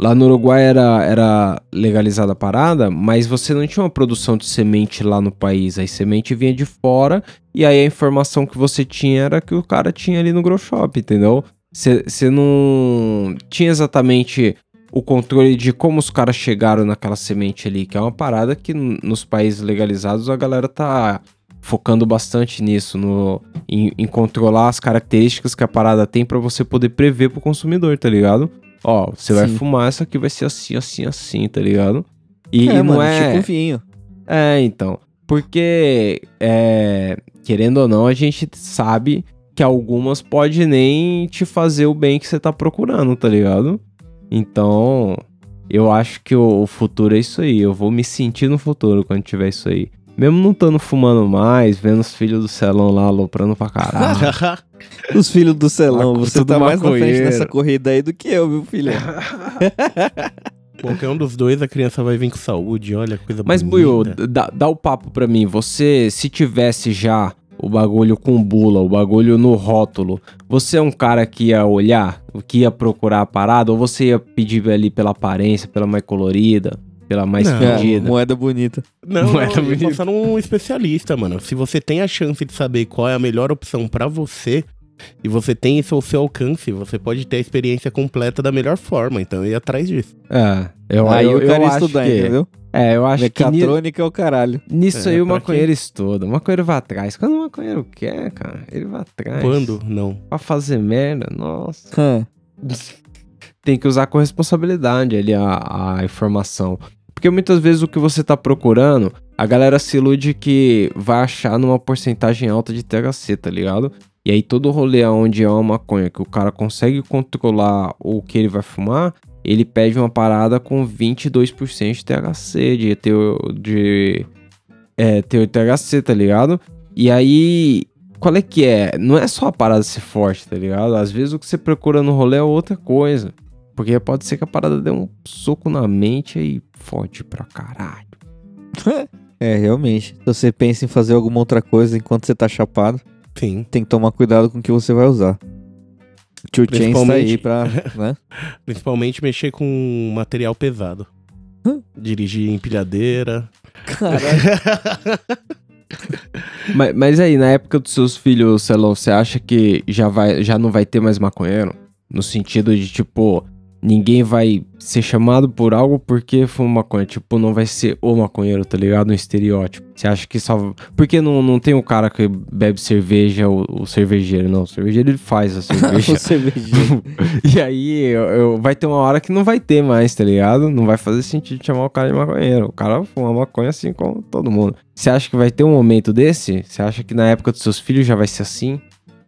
lá no Uruguai era, era legalizada a parada, mas você não tinha uma produção de semente lá no país. Aí semente vinha de fora e aí a informação que você tinha era que o cara tinha ali no grow shop, entendeu? Você não tinha exatamente o controle de como os caras chegaram naquela semente ali, que é uma parada que nos países legalizados a galera tá focando bastante nisso, no, em, em controlar as características que a parada tem pra você poder prever pro consumidor, tá ligado? Ó, você vai fumar, essa aqui vai ser assim, assim, assim, tá ligado? E, é, e não mano, é. tipo vinho. É, então. Porque, é, querendo ou não, a gente sabe que algumas pode nem te fazer o bem que você tá procurando, tá ligado? Então, eu acho que o, futuro é isso aí. Eu vou me sentir no futuro quando tiver isso aí. Mesmo não estando fumando mais, vendo os filhos do celão lá aloprando pra caralho. Os filhos do celão, você tá mais na frente maconheiro. nessa corrida aí do que eu, meu filho. Qualquer um dos dois, a criança vai vir com saúde, olha, coisa Mas, bonita. Buiu, dá, dá o papo pra mim. Você, se tivesse já o bagulho com bula, o bagulho no rótulo, você é um cara que ia olhar, que ia procurar a parada, ou você ia pedir ali pela aparência, pela mais colorida, pela mais Não. É, fedida? moeda bonita. Não, Não é não, eu bonito. passar num especialista, mano. Se você tem a chance de saber qual é a melhor opção pra você, e você tem isso ao seu alcance, você pode ter a experiência completa da melhor forma. Então eu ia atrás disso. É, eu, aí eu, eu ia acho estudar, que, entendeu? É, eu acho que ni- Mecatrônica é o caralho. nisso É, aí o maconheiro estuda. O maconheiro vai atrás. Quando o maconheiro quer, cara, ele vai atrás. Quando? Não. Pra fazer merda, nossa. Tem que usar com responsabilidade ali a, a informação. Porque muitas vezes o que você tá procurando, a galera se ilude que vai achar numa porcentagem alta de THC, tá ligado? E aí todo rolê onde é uma maconha que o cara consegue controlar o que ele vai fumar, ele pede uma parada com 22% de THC, de teu de é, teu THC, tá ligado? E aí qual é que é? Não é só a parada ser forte, tá ligado? Às vezes o que você procura no rolê é outra coisa. Porque pode ser que a parada dê um soco na mente e fode pra caralho. É, realmente. Se você pensa em fazer alguma outra coisa enquanto você tá chapado, Sim. tem que tomar cuidado com o que você vai usar. Tio Chains tá aí Principalmente- pra. Né? Principalmente mexer com material pesado. Hã? Dirigir empilhadeira. Caralho. Mas, mas aí, na época dos seus filhos, Celão, você acha que já, vai, já não vai ter mais maconheiro? No sentido de, tipo, ninguém vai ser chamado por algo porque fuma maconha. Tipo, não vai ser o maconheiro, tá ligado? Um estereótipo. Você acha que só. Porque não, não tem o cara que bebe cerveja, o, o cervejeiro, não. O cervejeiro ele faz a cerveja. o cervejinho. e aí, eu, eu- vai ter uma hora que não vai ter mais, tá ligado? Não vai fazer sentido chamar o cara de maconheiro. O cara fuma maconha assim como todo mundo. Você acha que vai ter um momento desse? Você acha que na época dos seus filhos já vai ser assim?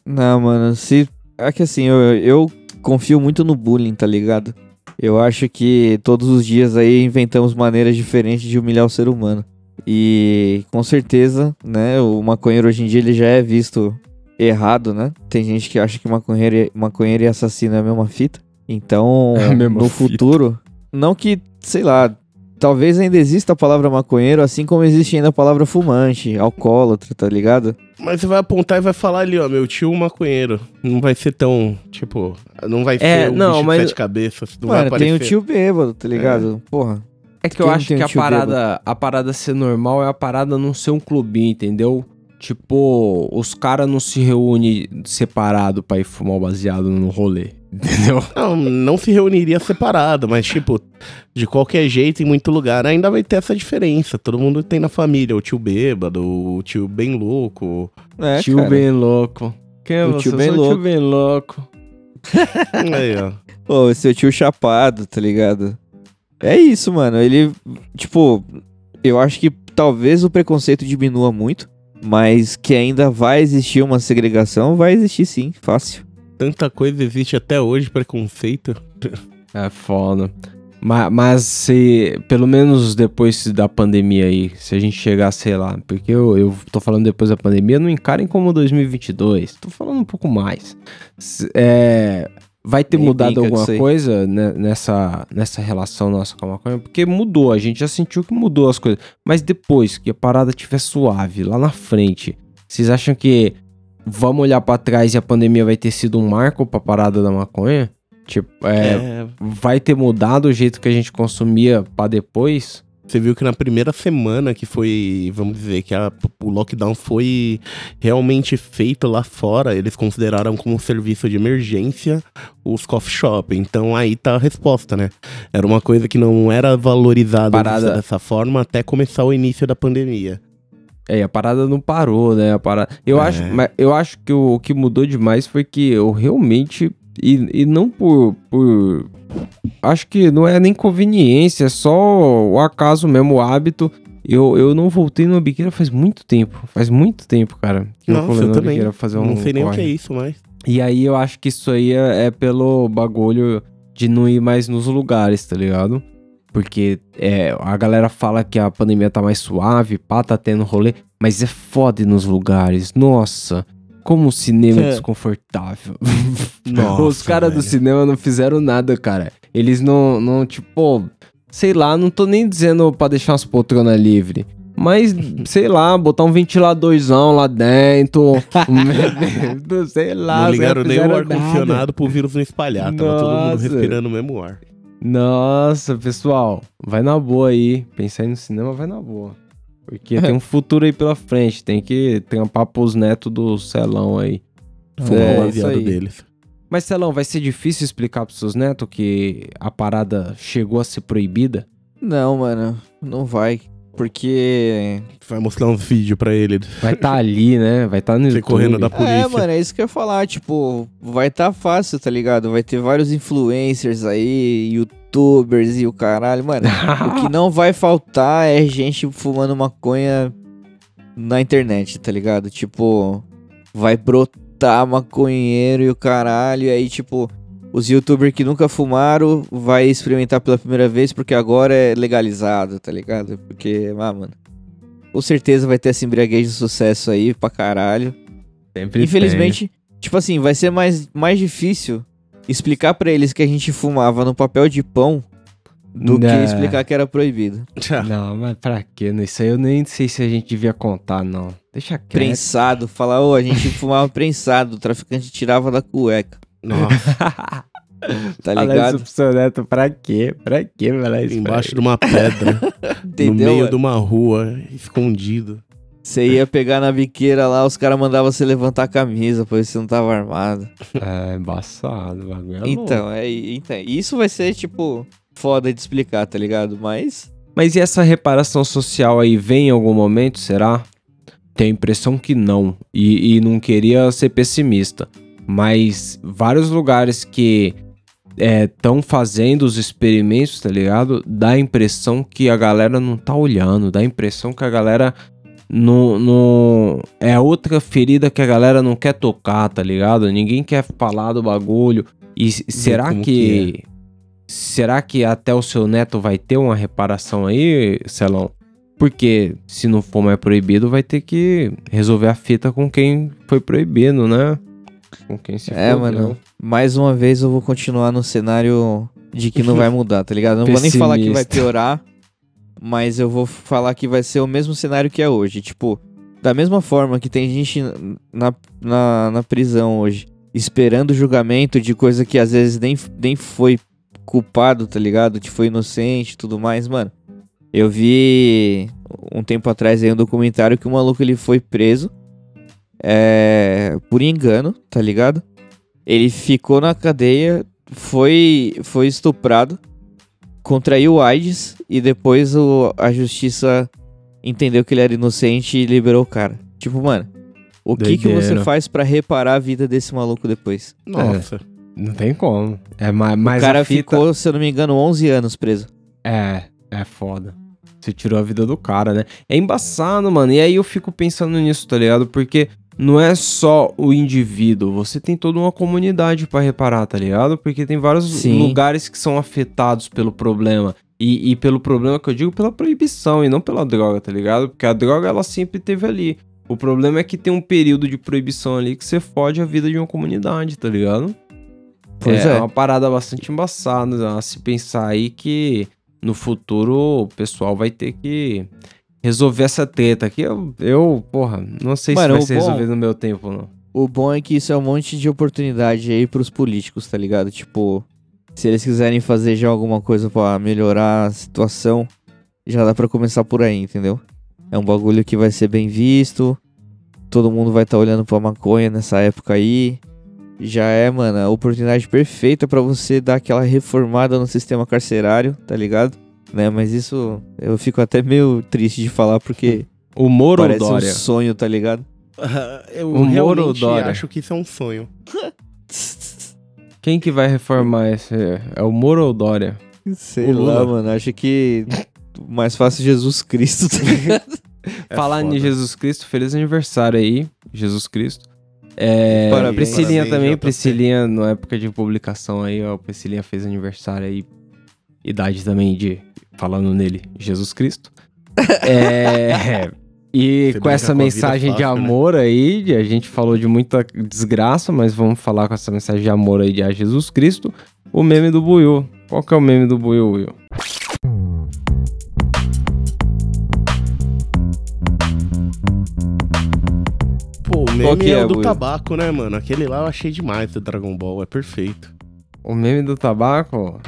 Não, mano, se. É que assim, eu, eu confio muito no bullying, tá ligado? Eu acho que todos os dias aí inventamos maneiras diferentes de humilhar o ser humano. E com certeza, né, o maconheiro hoje em dia ele já é visto errado, né? Tem gente que acha que maconheiro, e- maconheiro e assassino é a mesma fita. Então, É mesma no fita. futuro, não que, sei lá, talvez ainda exista a palavra maconheiro, assim como existe ainda a palavra fumante, alcoólatra, tá ligado? Mas você vai apontar e vai falar ali, ó, meu tio maconheiro. Não vai ser tão, tipo, não vai É, ser um não, bicho de mas- sete cabeças. Não vai Mano, tem o tio bêbado, tá ligado? Porra. É que eu acho que um a parada, a parada ser normal é a parada não ser um clubinho, entendeu? Tipo, os caras não se reúnem separado pra ir fumar o baseado no rolê, entendeu? Não, não se reuniria separado, mas, tipo, de qualquer jeito, em muito lugar, ainda vai ter essa diferença. Todo mundo tem na família o tio bêbado, o tio bem louco. É, tio cara. bem louco. Quem é O você? tio bem louco. tio bem louco. Aí, ó. Ô, seu tio chapado, tá ligado? É isso, mano. Ele, tipo, eu acho que talvez o preconceito diminua muito, mas que ainda vai existir uma segregação, vai existir sim, fácil. Tanta coisa existe até hoje, preconceito. É foda. Mas, mas se, pelo menos depois da pandemia aí, se a gente chegar, sei lá, porque eu, eu tô falando depois da pandemia, não encarem como 2022, tô falando um pouco mais. Se- é, vai ter Nem mudado alguma coisa né, nessa, nessa relação nossa com a maconha? Porque mudou, a gente já sentiu que mudou as coisas. Mas depois que a parada estiver suave, lá na frente, vocês acham que vamos olhar pra trás e a pandemia vai ter sido um marco pra parada da maconha? Tipo, é, É, vai ter mudado o jeito que a gente consumia pra depois? Você viu que na primeira semana que foi, vamos dizer, que a- o lockdown foi realmente feito lá fora, eles consideraram como serviço de emergência os coffee shop. Então aí tá a resposta, né? Era uma coisa que não era valorizada dessa forma até começar o início da pandemia. É, a parada não parou, né? A parada... eu, É. acho, eu acho que o, o que mudou demais foi que eu realmente. E, e não por, por. Acho que não é nem conveniência, é só o acaso mesmo, o hábito. Eu, eu não voltei numa biqueira faz muito tempo. Faz muito tempo, cara. Que Nossa, eu numa também. biqueira fazer um não sei nem o que corre. é isso, mas. E aí eu acho que isso aí é, é pelo bagulho de não ir mais nos lugares, tá ligado? Porque é, a galera fala que a pandemia tá mais suave, pá, tá tendo rolê, mas é foda nos lugares. Nossa, como o cinema é É. desconfortável. Nossa, Os caras do cinema não fizeram nada, cara. Eles não, não, tipo, sei lá, não tô nem dizendo pra deixar as poltronas livres. Mas, sei lá, botar um ventiladorzão lá dentro. sei lá. não ligaram nem o ar-condicionado pro vírus não espalhar. Tava todo mundo Nossa. respirando o mesmo ar. Nossa, pessoal, vai na boa aí. Pensar aí no cinema, vai na boa. Porque tem um futuro aí pela frente. Tem que trampar pros netos do Celão aí. Fumar É, o aí. deles. Mas, Celão, vai ser difícil explicar pros seus netos que a parada chegou a ser proibida? Não, mano, não vai. Porque. Vai mostrar uns vídeos pra ele. Vai estar ali, né? Vai estar no Você YouTube. correndo da É, polícia. mano, é isso que eu ia falar. Tipo, vai tá fácil, tá ligado? Vai ter vários influencers aí, youtubers e o caralho. Mano, o que não vai faltar é gente fumando maconha na internet, tá ligado? Tipo, vai brotar maconheiro e o caralho. E aí, tipo, os youtubers que nunca fumaram vai experimentar pela primeira vez porque agora é legalizado, tá ligado? Porque, ah, mano. Com certeza vai ter essa embriaguez de sucesso aí pra caralho. Sempre Infelizmente, tipo assim, vai ser mais, mais difícil explicar pra eles que a gente fumava no papel de pão do que Né. explicar que era proibido. Não, mas pra quê? Isso aí eu nem sei se a gente devia contar, não. Deixa quieto. Prensado, falar, ô, a gente fumava prensado, o traficante tirava da cueca, Nossa, tá ligado? isso pro neto pra quê? Pra quê falar isso? embaixo de uma pedra, no meio mano? de uma rua, escondido. Você ia pegar na biqueira lá, os caras mandavam você levantar a camisa, pois você não tava armado. É, embaçado, o bagulho é. Então, é, então, isso vai ser, tipo, foda de explicar, tá ligado? Mas, Mas e essa reparação social aí vem em algum momento, será? Tenho a impressão que não. E, e não queria ser pessimista. Mas vários lugares que estão fazendo os experimentos, tá ligado? Dá a impressão que a galera não tá olhando. Dá a impressão que a galera não, não. É outra ferida que a galera não quer tocar, tá ligado? Ninguém quer falar do bagulho. E será que. que Será que até o seu neto vai ter uma reparação aí, Celão? Porque se não for mais proibido, vai ter que resolver a fita com quem foi proibido, né? Com quem se É, fodeu. mano. Mais uma vez eu vou continuar no cenário de que não vai mudar, tá ligado? Não vou nem falar que vai piorar, mas eu vou falar que vai ser o mesmo cenário que é hoje. Tipo, da mesma forma que tem gente na, na, na prisão hoje, esperando julgamento de coisa que às vezes nem, nem foi culpado, tá ligado? Que foi inocente e tudo mais, mano. Eu vi um tempo atrás aí um documentário que o maluco ele foi preso é, por engano, tá ligado? Ele ficou na cadeia, foi, foi estuprado, contraiu AIDS e depois o, a justiça entendeu que ele era inocente e liberou o cara. Tipo, mano, o que, que você faz pra reparar a vida desse maluco depois? Nossa. Não tem como. É mais, o cara fita... ficou, se eu não me engano, 11 anos preso. É, é foda. Você tirou a vida do cara, né? É embaçado, mano. E aí eu fico pensando nisso, tá ligado? Porque não é só o indivíduo, você tem toda uma comunidade pra reparar, tá ligado? Porque tem vários Sim. lugares que são afetados pelo problema. E, e pelo problema que eu digo, pela proibição e não pela droga, tá ligado? Porque a droga ela sempre teve ali. O problema é que tem um período de proibição ali que você fode a vida de uma comunidade, tá ligado? Pois é, é. uma parada bastante embaçada a se pensar aí que no futuro o pessoal vai ter que resolver essa treta aqui. Eu, eu porra, não sei Mano, se vai ser bom- resolvido no meu tempo, não. O bom é que isso é um monte de oportunidade aí pros políticos, tá ligado? Tipo, se eles quiserem fazer já alguma coisa pra melhorar a situação, já dá pra começar por aí, entendeu? É um bagulho que vai ser bem visto, todo mundo vai estar olhando pra maconha nessa época aí. Já é, mano, a oportunidade perfeita pra você dar aquela reformada no sistema carcerário, tá ligado? Né, mas isso eu fico até meio triste de falar porque O Moro ou parece um Dória? sonho, tá ligado? Eu O Moro ou realmente Dória? acho que isso é um sonho. Quem que vai reformar esse? É o Moro ou Dória? Sei O lá, Lula. mano. Acho que mais fácil Jesus Cristo, tá ligado? É Falar em foda. Jesus Cristo, feliz aniversário aí, Jesus Cristo. É, Parabéns. Priscilinha Parabéns, também, JP. Priscilinha, na época de publicação aí, ó, Priscilinha fez aniversário aí, idade também de, falando nele, Jesus Cristo. É, e Você com essa com mensagem de fácil, né? amor aí, de- a gente falou de muita desgraça, mas vamos falar com essa mensagem de amor aí de a Jesus Cristo, o meme do Buiu. Qual que é o meme do Buiu, Will? Pô, o meme que é, é, o do Will? tabaco, né, mano? Aquele lá eu achei demais do Dragon Ball, é perfeito. O meme do tabaco?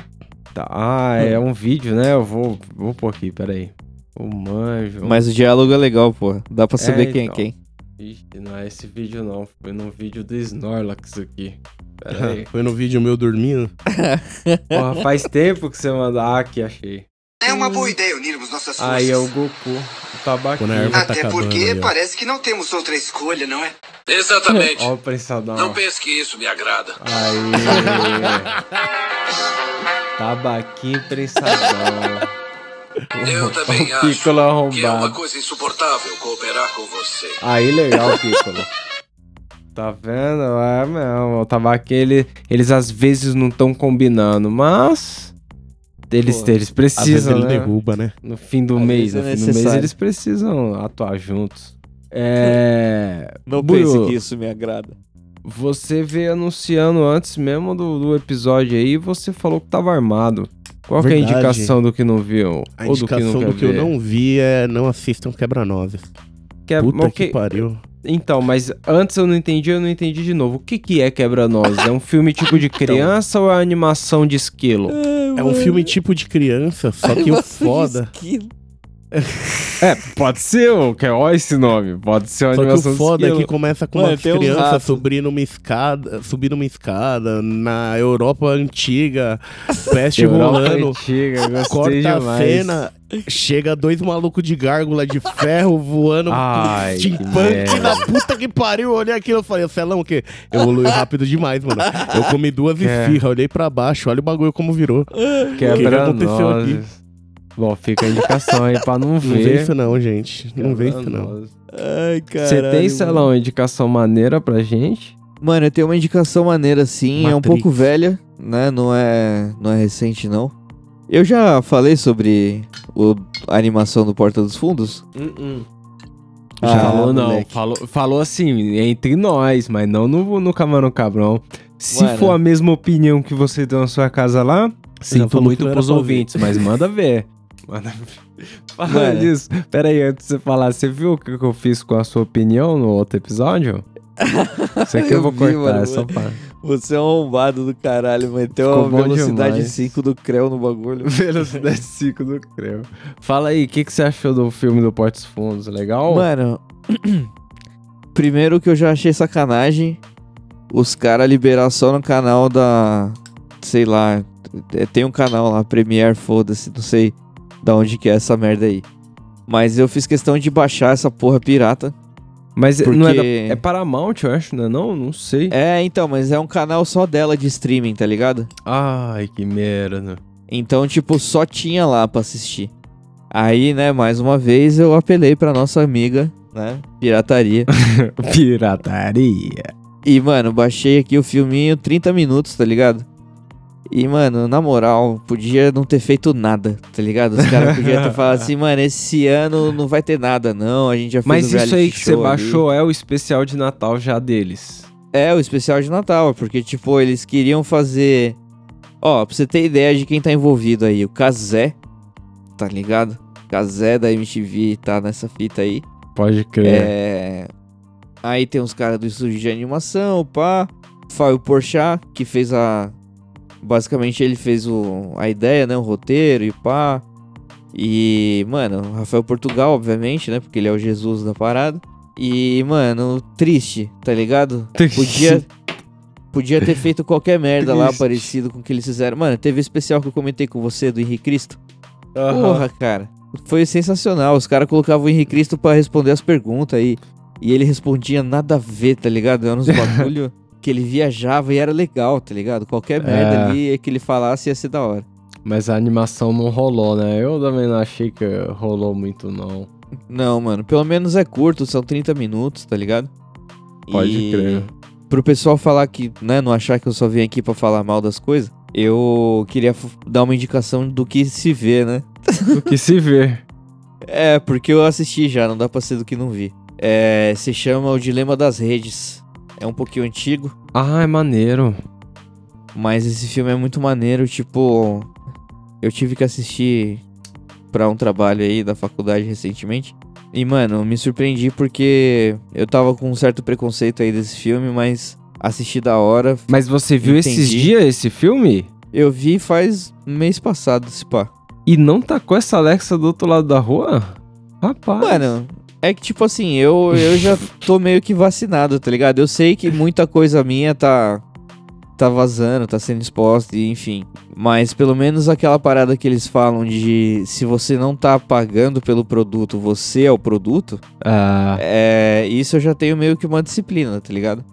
Tá, ah, é um vídeo, né? Eu vou, vou pôr aqui, peraí. O manjo. Mas o diálogo é legal, pô. Dá pra saber É, quem então. é quem. Ixi, não é esse vídeo não. Foi no vídeo do Snorlax aqui. Pera aí. Foi no vídeo meu dormindo. Porra, faz tempo que você manda. Ah, aqui, achei. É uma boa ideia unirmos nossas forças. Aí é o Goku. O tabaquinho. Tá Até porque aí, parece que não temos outra escolha, não é? Exatamente. Ó o prensadão. Não pense que isso me agrada. Aí. Tabaquinho prensadão. Eu também o acho Piccolo que é uma arrombado. coisa insuportável cooperar com você. Aí, legal, Piccolo. Tá vendo? É mesmo. O tabaquinho, ele, eles às vezes não estão combinando, mas. Eles, Pô, eles Às vezes precisam, ele né? derruba, né? No fim do Às mês. é No fim do mês necessário. eles precisam atuar juntos. É. Não Buiu, pense que isso me agrada. Você veio anunciando antes mesmo do, do episódio aí, você falou que tava armado. Qual que é a Verdade. indicação do que não viu? A ou do que indicação não do quer que eu ver? não vi é não assistam Quebra-Nozes. Que é- Puta ok, que pariu. Então, mas antes eu não entendi, eu não entendi de novo. O que que é Quebra-Nozes? É um filme tipo de criança ou é animação de esquilo? É um filme tipo de criança, só que o foda. É, pode ser, ô, que é ó esse nome. Pode ser uma Só que animação o de foda é que começa com Mano, umas tem uns crianças ratos. subindo uma escada, subindo uma escada na Europa antiga, peste Europa rolando. antiga, Corta a cena, chega dois malucos de gárgula de ferro voando Ai, que steampunk da puta que pariu. Eu olhei aquilo e falei, Celão, o quê? Evoluiu rápido demais, mano. Eu comi duas É. esfirras, olhei pra baixo, olha o bagulho como virou. O que aconteceu aqui? Bom, fica a indicação aí pra não Não vê ver. isso não, gente. Não vê isso não. Ai, caralho. Você tem, Celão, uma indicação maneira pra gente? Mano, eu tenho uma indicação maneira sim, é um Matrix. pouco velha, né? Não é, não é recente não. Eu já falei sobre o, a animação do Porta dos Fundos. Já Ah, falou não, moleque. falou, falou assim, entre nós, mas não no, no Camarão Cabrão. Se Mano. for a mesma opinião que você deu na sua casa lá, sinto muito pros ver. ouvintes, mas manda ver. Ver. Falando Mano. disso, pera aí, antes de você falar, você viu o que eu fiz com a sua opinião no outro episódio? Isso aqui eu, Eu vou vi, cortar, mano, é só pra... Você é um arrombado do caralho, mas tem uma velocidade demais. 5 do Creu no bagulho. Velocidade 5 do Creu. Fala aí, o que, que você achou do filme do Portos Fundos? Legal? Mano, primeiro que eu já achei sacanagem os caras liberar só no canal da. Sei lá. é, Tem um canal lá, Premiere, foda-se, não sei da onde que é essa merda aí. Mas eu fiz questão de baixar essa porra pirata. Mas não é, da, porque- é Paramount, eu acho, não é não? Não sei. É, então, mas é um canal só dela de streaming, tá ligado? Ai, que merda. Então, tipo, só tinha lá pra assistir. Aí, né, mais uma vez eu apelei pra nossa amiga, né, pirataria. Pirataria. E, mano, baixei aqui o filminho 30 minutos, tá ligado? E, mano, na moral, podia não ter feito nada, tá ligado? Os caras podiam ter falado assim, mano, esse ano não vai ter nada, não. A gente já fez Mas um isso aí que você ali." baixou é o especial de Natal já deles. É, o especial de Natal, porque, tipo, eles queriam fazer. Ó, pra você ter ideia de quem tá envolvido aí, o Kazé, tá ligado? Kazé da MTV tá nessa fita aí. Pode crer. É. Aí tem uns caras do estúdio de animação, pá. Fábio Porchat, que fez a. Basicamente ele fez o... a ideia, né? O roteiro e pá. E, mano, Rafael Portugal, obviamente, né? Porque ele é o Jesus da parada. E, mano, triste, tá ligado? Podia. Podia ter feito qualquer merda lá Triste. parecido com o que eles fizeram. Mano, teve o especial que eu comentei com você do Henrique Cristo. Aham. Porra, cara. Foi sensacional. Os caras colocavam o Henrique Cristo pra responder as perguntas aí. E ele respondia nada a ver, tá ligado? Era uns bagulho que ele viajava e era legal, tá ligado? Qualquer merda É. ali que ele falasse ia ser da hora. Mas a animação não rolou, né? Eu também não achei que rolou muito, não. Não, mano. Pelo menos é curto, são 30 minutos, tá ligado? Pode E crer. Pro pessoal falar que, né, não achar que eu só vim aqui pra falar mal das coisas, eu queria dar uma indicação do que se vê, né? Do que se vê. É, porque eu assisti já, não dá pra ser do que não vi. É, se chama O Dilema das Redes. É um pouquinho antigo, Ah, é maneiro. mas esse filme é muito maneiro. Tipo, eu tive que assistir pra um trabalho aí da faculdade recentemente. E, mano, me surpreendi porque eu tava com um certo preconceito aí desse filme, mas assisti da hora. Mas você viu esses Entendi. dias esse filme? Eu vi faz mês passado, esse pá. E não tacou essa Alexa do outro lado da rua? Rapaz. Mano, é que tipo assim, eu, eu já tô meio que vacinado, tá ligado? Eu sei que muita coisa minha tá tá vazando, tá sendo exposta, e enfim. Mas pelo menos aquela parada que eles falam de se você não tá pagando pelo produto, você é o produto, Ah, é, isso eu já tenho meio que uma disciplina, tá ligado?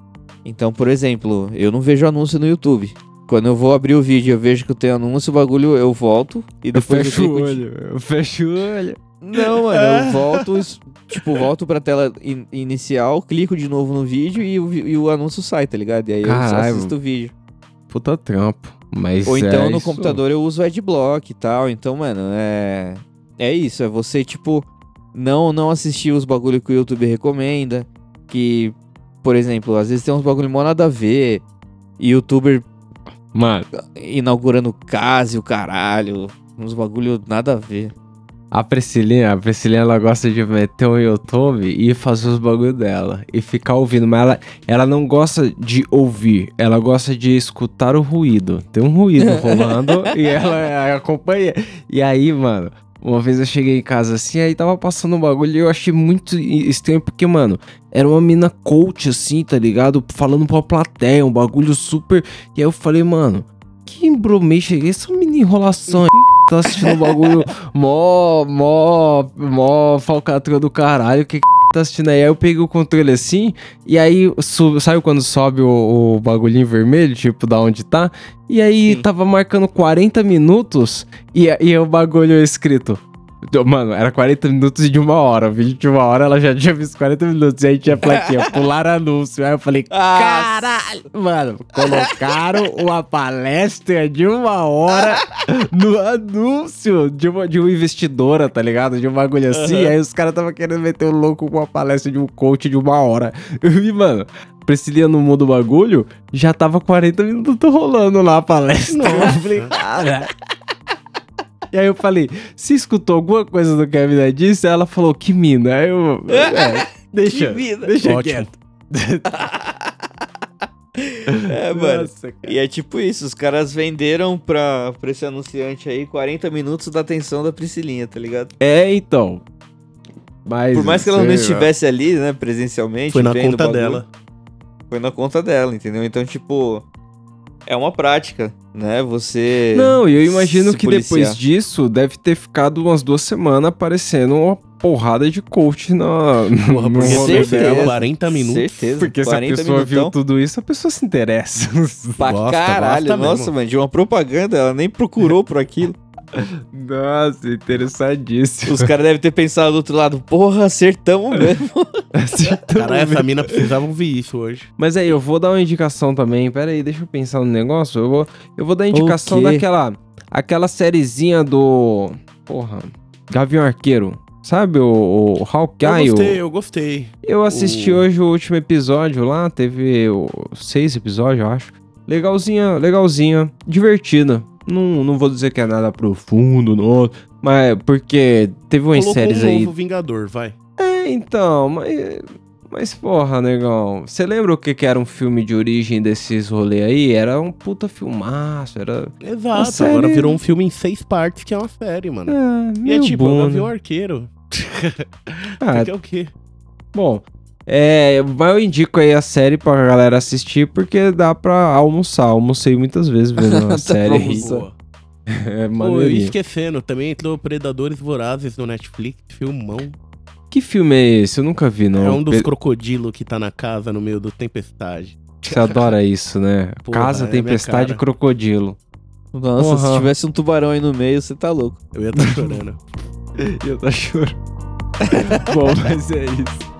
Então, por exemplo, eu não vejo anúncio no YouTube. Quando eu vou abrir o vídeo e eu vejo que eu tenho anúncio, o bagulho eu volto e eu depois eu fecho o clico de- olho. Eu fecho o olho. não, mano, eu volto, tipo, volto pra tela in- inicial, clico de novo no vídeo e o, e o anúncio sai, tá ligado? E aí eu Caralho. assisto o vídeo. Puta trampo. Mas Ou então é no isso. computador eu uso o Adblock e tal. Então, mano, é. É isso, é você, tipo, não, não assistir os bagulho que o YouTube recomenda. Que, por exemplo, às vezes tem uns bagulho mó nada a ver. Youtuber Mano, inaugurando casa e o caralho. Uns bagulho nada a ver. A Priscilinha, a Priscilinha, ela gosta de meter o YouTube e fazer os bagulho dela. E ficar ouvindo. Mas ela, ela não gosta de ouvir. Ela gosta de escutar o ruído. Tem um ruído rolando e ela acompanha. E aí, mano, uma vez eu cheguei em casa assim, aí tava passando um bagulho e eu achei muito estranho, porque, mano, era uma mina coach, assim, tá ligado? Falando pra plateia, um bagulho super. E aí eu falei, mano, que embromation é essa mina enrolação Tá assistindo um bagulho mó, mó, mó falcatrua do caralho, que tá assistindo aí? Aí eu peguei o controle assim, e aí, sabe quando sobe o, o bagulhinho vermelho, tipo, da onde tá? E aí Sim. tava marcando 40 minutos, e, e o bagulho escrito, Mano, era 40 minutos de uma hora. O vídeo de uma hora, ela já tinha visto 40 minutos. E aí tinha plaquinha, pular anúncio. Aí eu falei, Ah, caralho! Mano, colocaram uma palestra de uma hora no anúncio de uma, de uma investidora, tá ligado? De um bagulho assim. Aí os caras tava querendo meter o louco com uma palestra de um coach de uma hora. E, mano, Priscilia no mundo do bagulho, já tava 40 minutos rolando lá a palestra. Eu falei, cara. E aí eu falei, você escutou alguma coisa do que a mina disse? Aí ela falou, que mina? Aí eu, é, deixa, Que mina? deixa Ótimo. quieto. É, mano. Nossa. E é tipo isso, os caras venderam pra, pra esse anunciante aí 40 minutos da atenção da Priscilinha, tá ligado? É, então. Mas, Por mais que ela não sei estivesse ali, né, presencialmente, Foi na conta bagulho, dela. Foi na conta dela, entendeu? Então, tipo, é uma prática, né? Você. Não, e eu imagino que policiar. depois disso deve ter ficado umas duas semanas aparecendo uma porrada de coach na, Porra, no porque rolê certeza. dela. 40 minutos. Certeza. Porque se a 40 pessoa viu minutão. tudo isso, a pessoa se interessa. Pra Gosta, caralho, gosta nossa, mano, de uma propaganda, ela nem procurou por aquilo. Nossa, interessadíssimo. Os caras devem ter pensado do outro lado, porra, acertamos mesmo. Acertou Cara, essa mina precisava ouvir isso hoje. Mas aí, eu vou dar uma indicação também. Pera aí, deixa eu pensar no negócio. Eu vou, eu vou dar a indicação daquela aquela sériezinha do. Porra. Gavião Arqueiro. Sabe o, o Eu Hawkeye? o- gostei, eu gostei. Eu assisti O- hoje o último episódio lá. Teve o, seis episódios, eu acho. Legalzinha, legalzinha. Divertida. Não, não vou dizer que é nada profundo, não. Mas porque teve umas Colocou séries um aí. novo Vingador, vai. É, então, mas. Mas porra, negão. Você lembra o que, que era um filme de origem desses rolê aí? Era um puta filmaço, era. Exato, série- agora virou um filme em seis partes, que é uma série, mano. É, e é tipo, bom, o né? Arqueiro. Ah, que é o quê? bom. É, mas eu indico aí a série pra galera assistir porque dá pra almoçar. Almocei muitas vezes vendo a Dá série. É Pô, eu ia esquecendo, também entrou Predadores Vorazes no Netflix, filmão. Que filme é esse? Eu nunca vi, não. é um dos Pe- crocodilos que tá na casa no meio do tempestade. Você adora isso, né? Porra, Casa, é Tempestade e. Crocodilo. Nossa, Porra. se tivesse um tubarão aí no meio, você tá louco. Eu ia estar chorando. E eu tô chorando. Bom, mas é isso.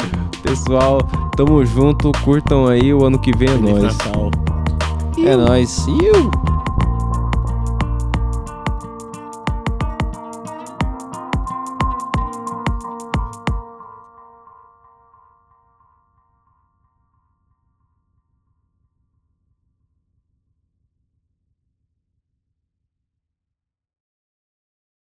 Pessoal, tamo junto. Curtam aí. O ano que vem é Feliz nóis. Natal. É nóis. Iu!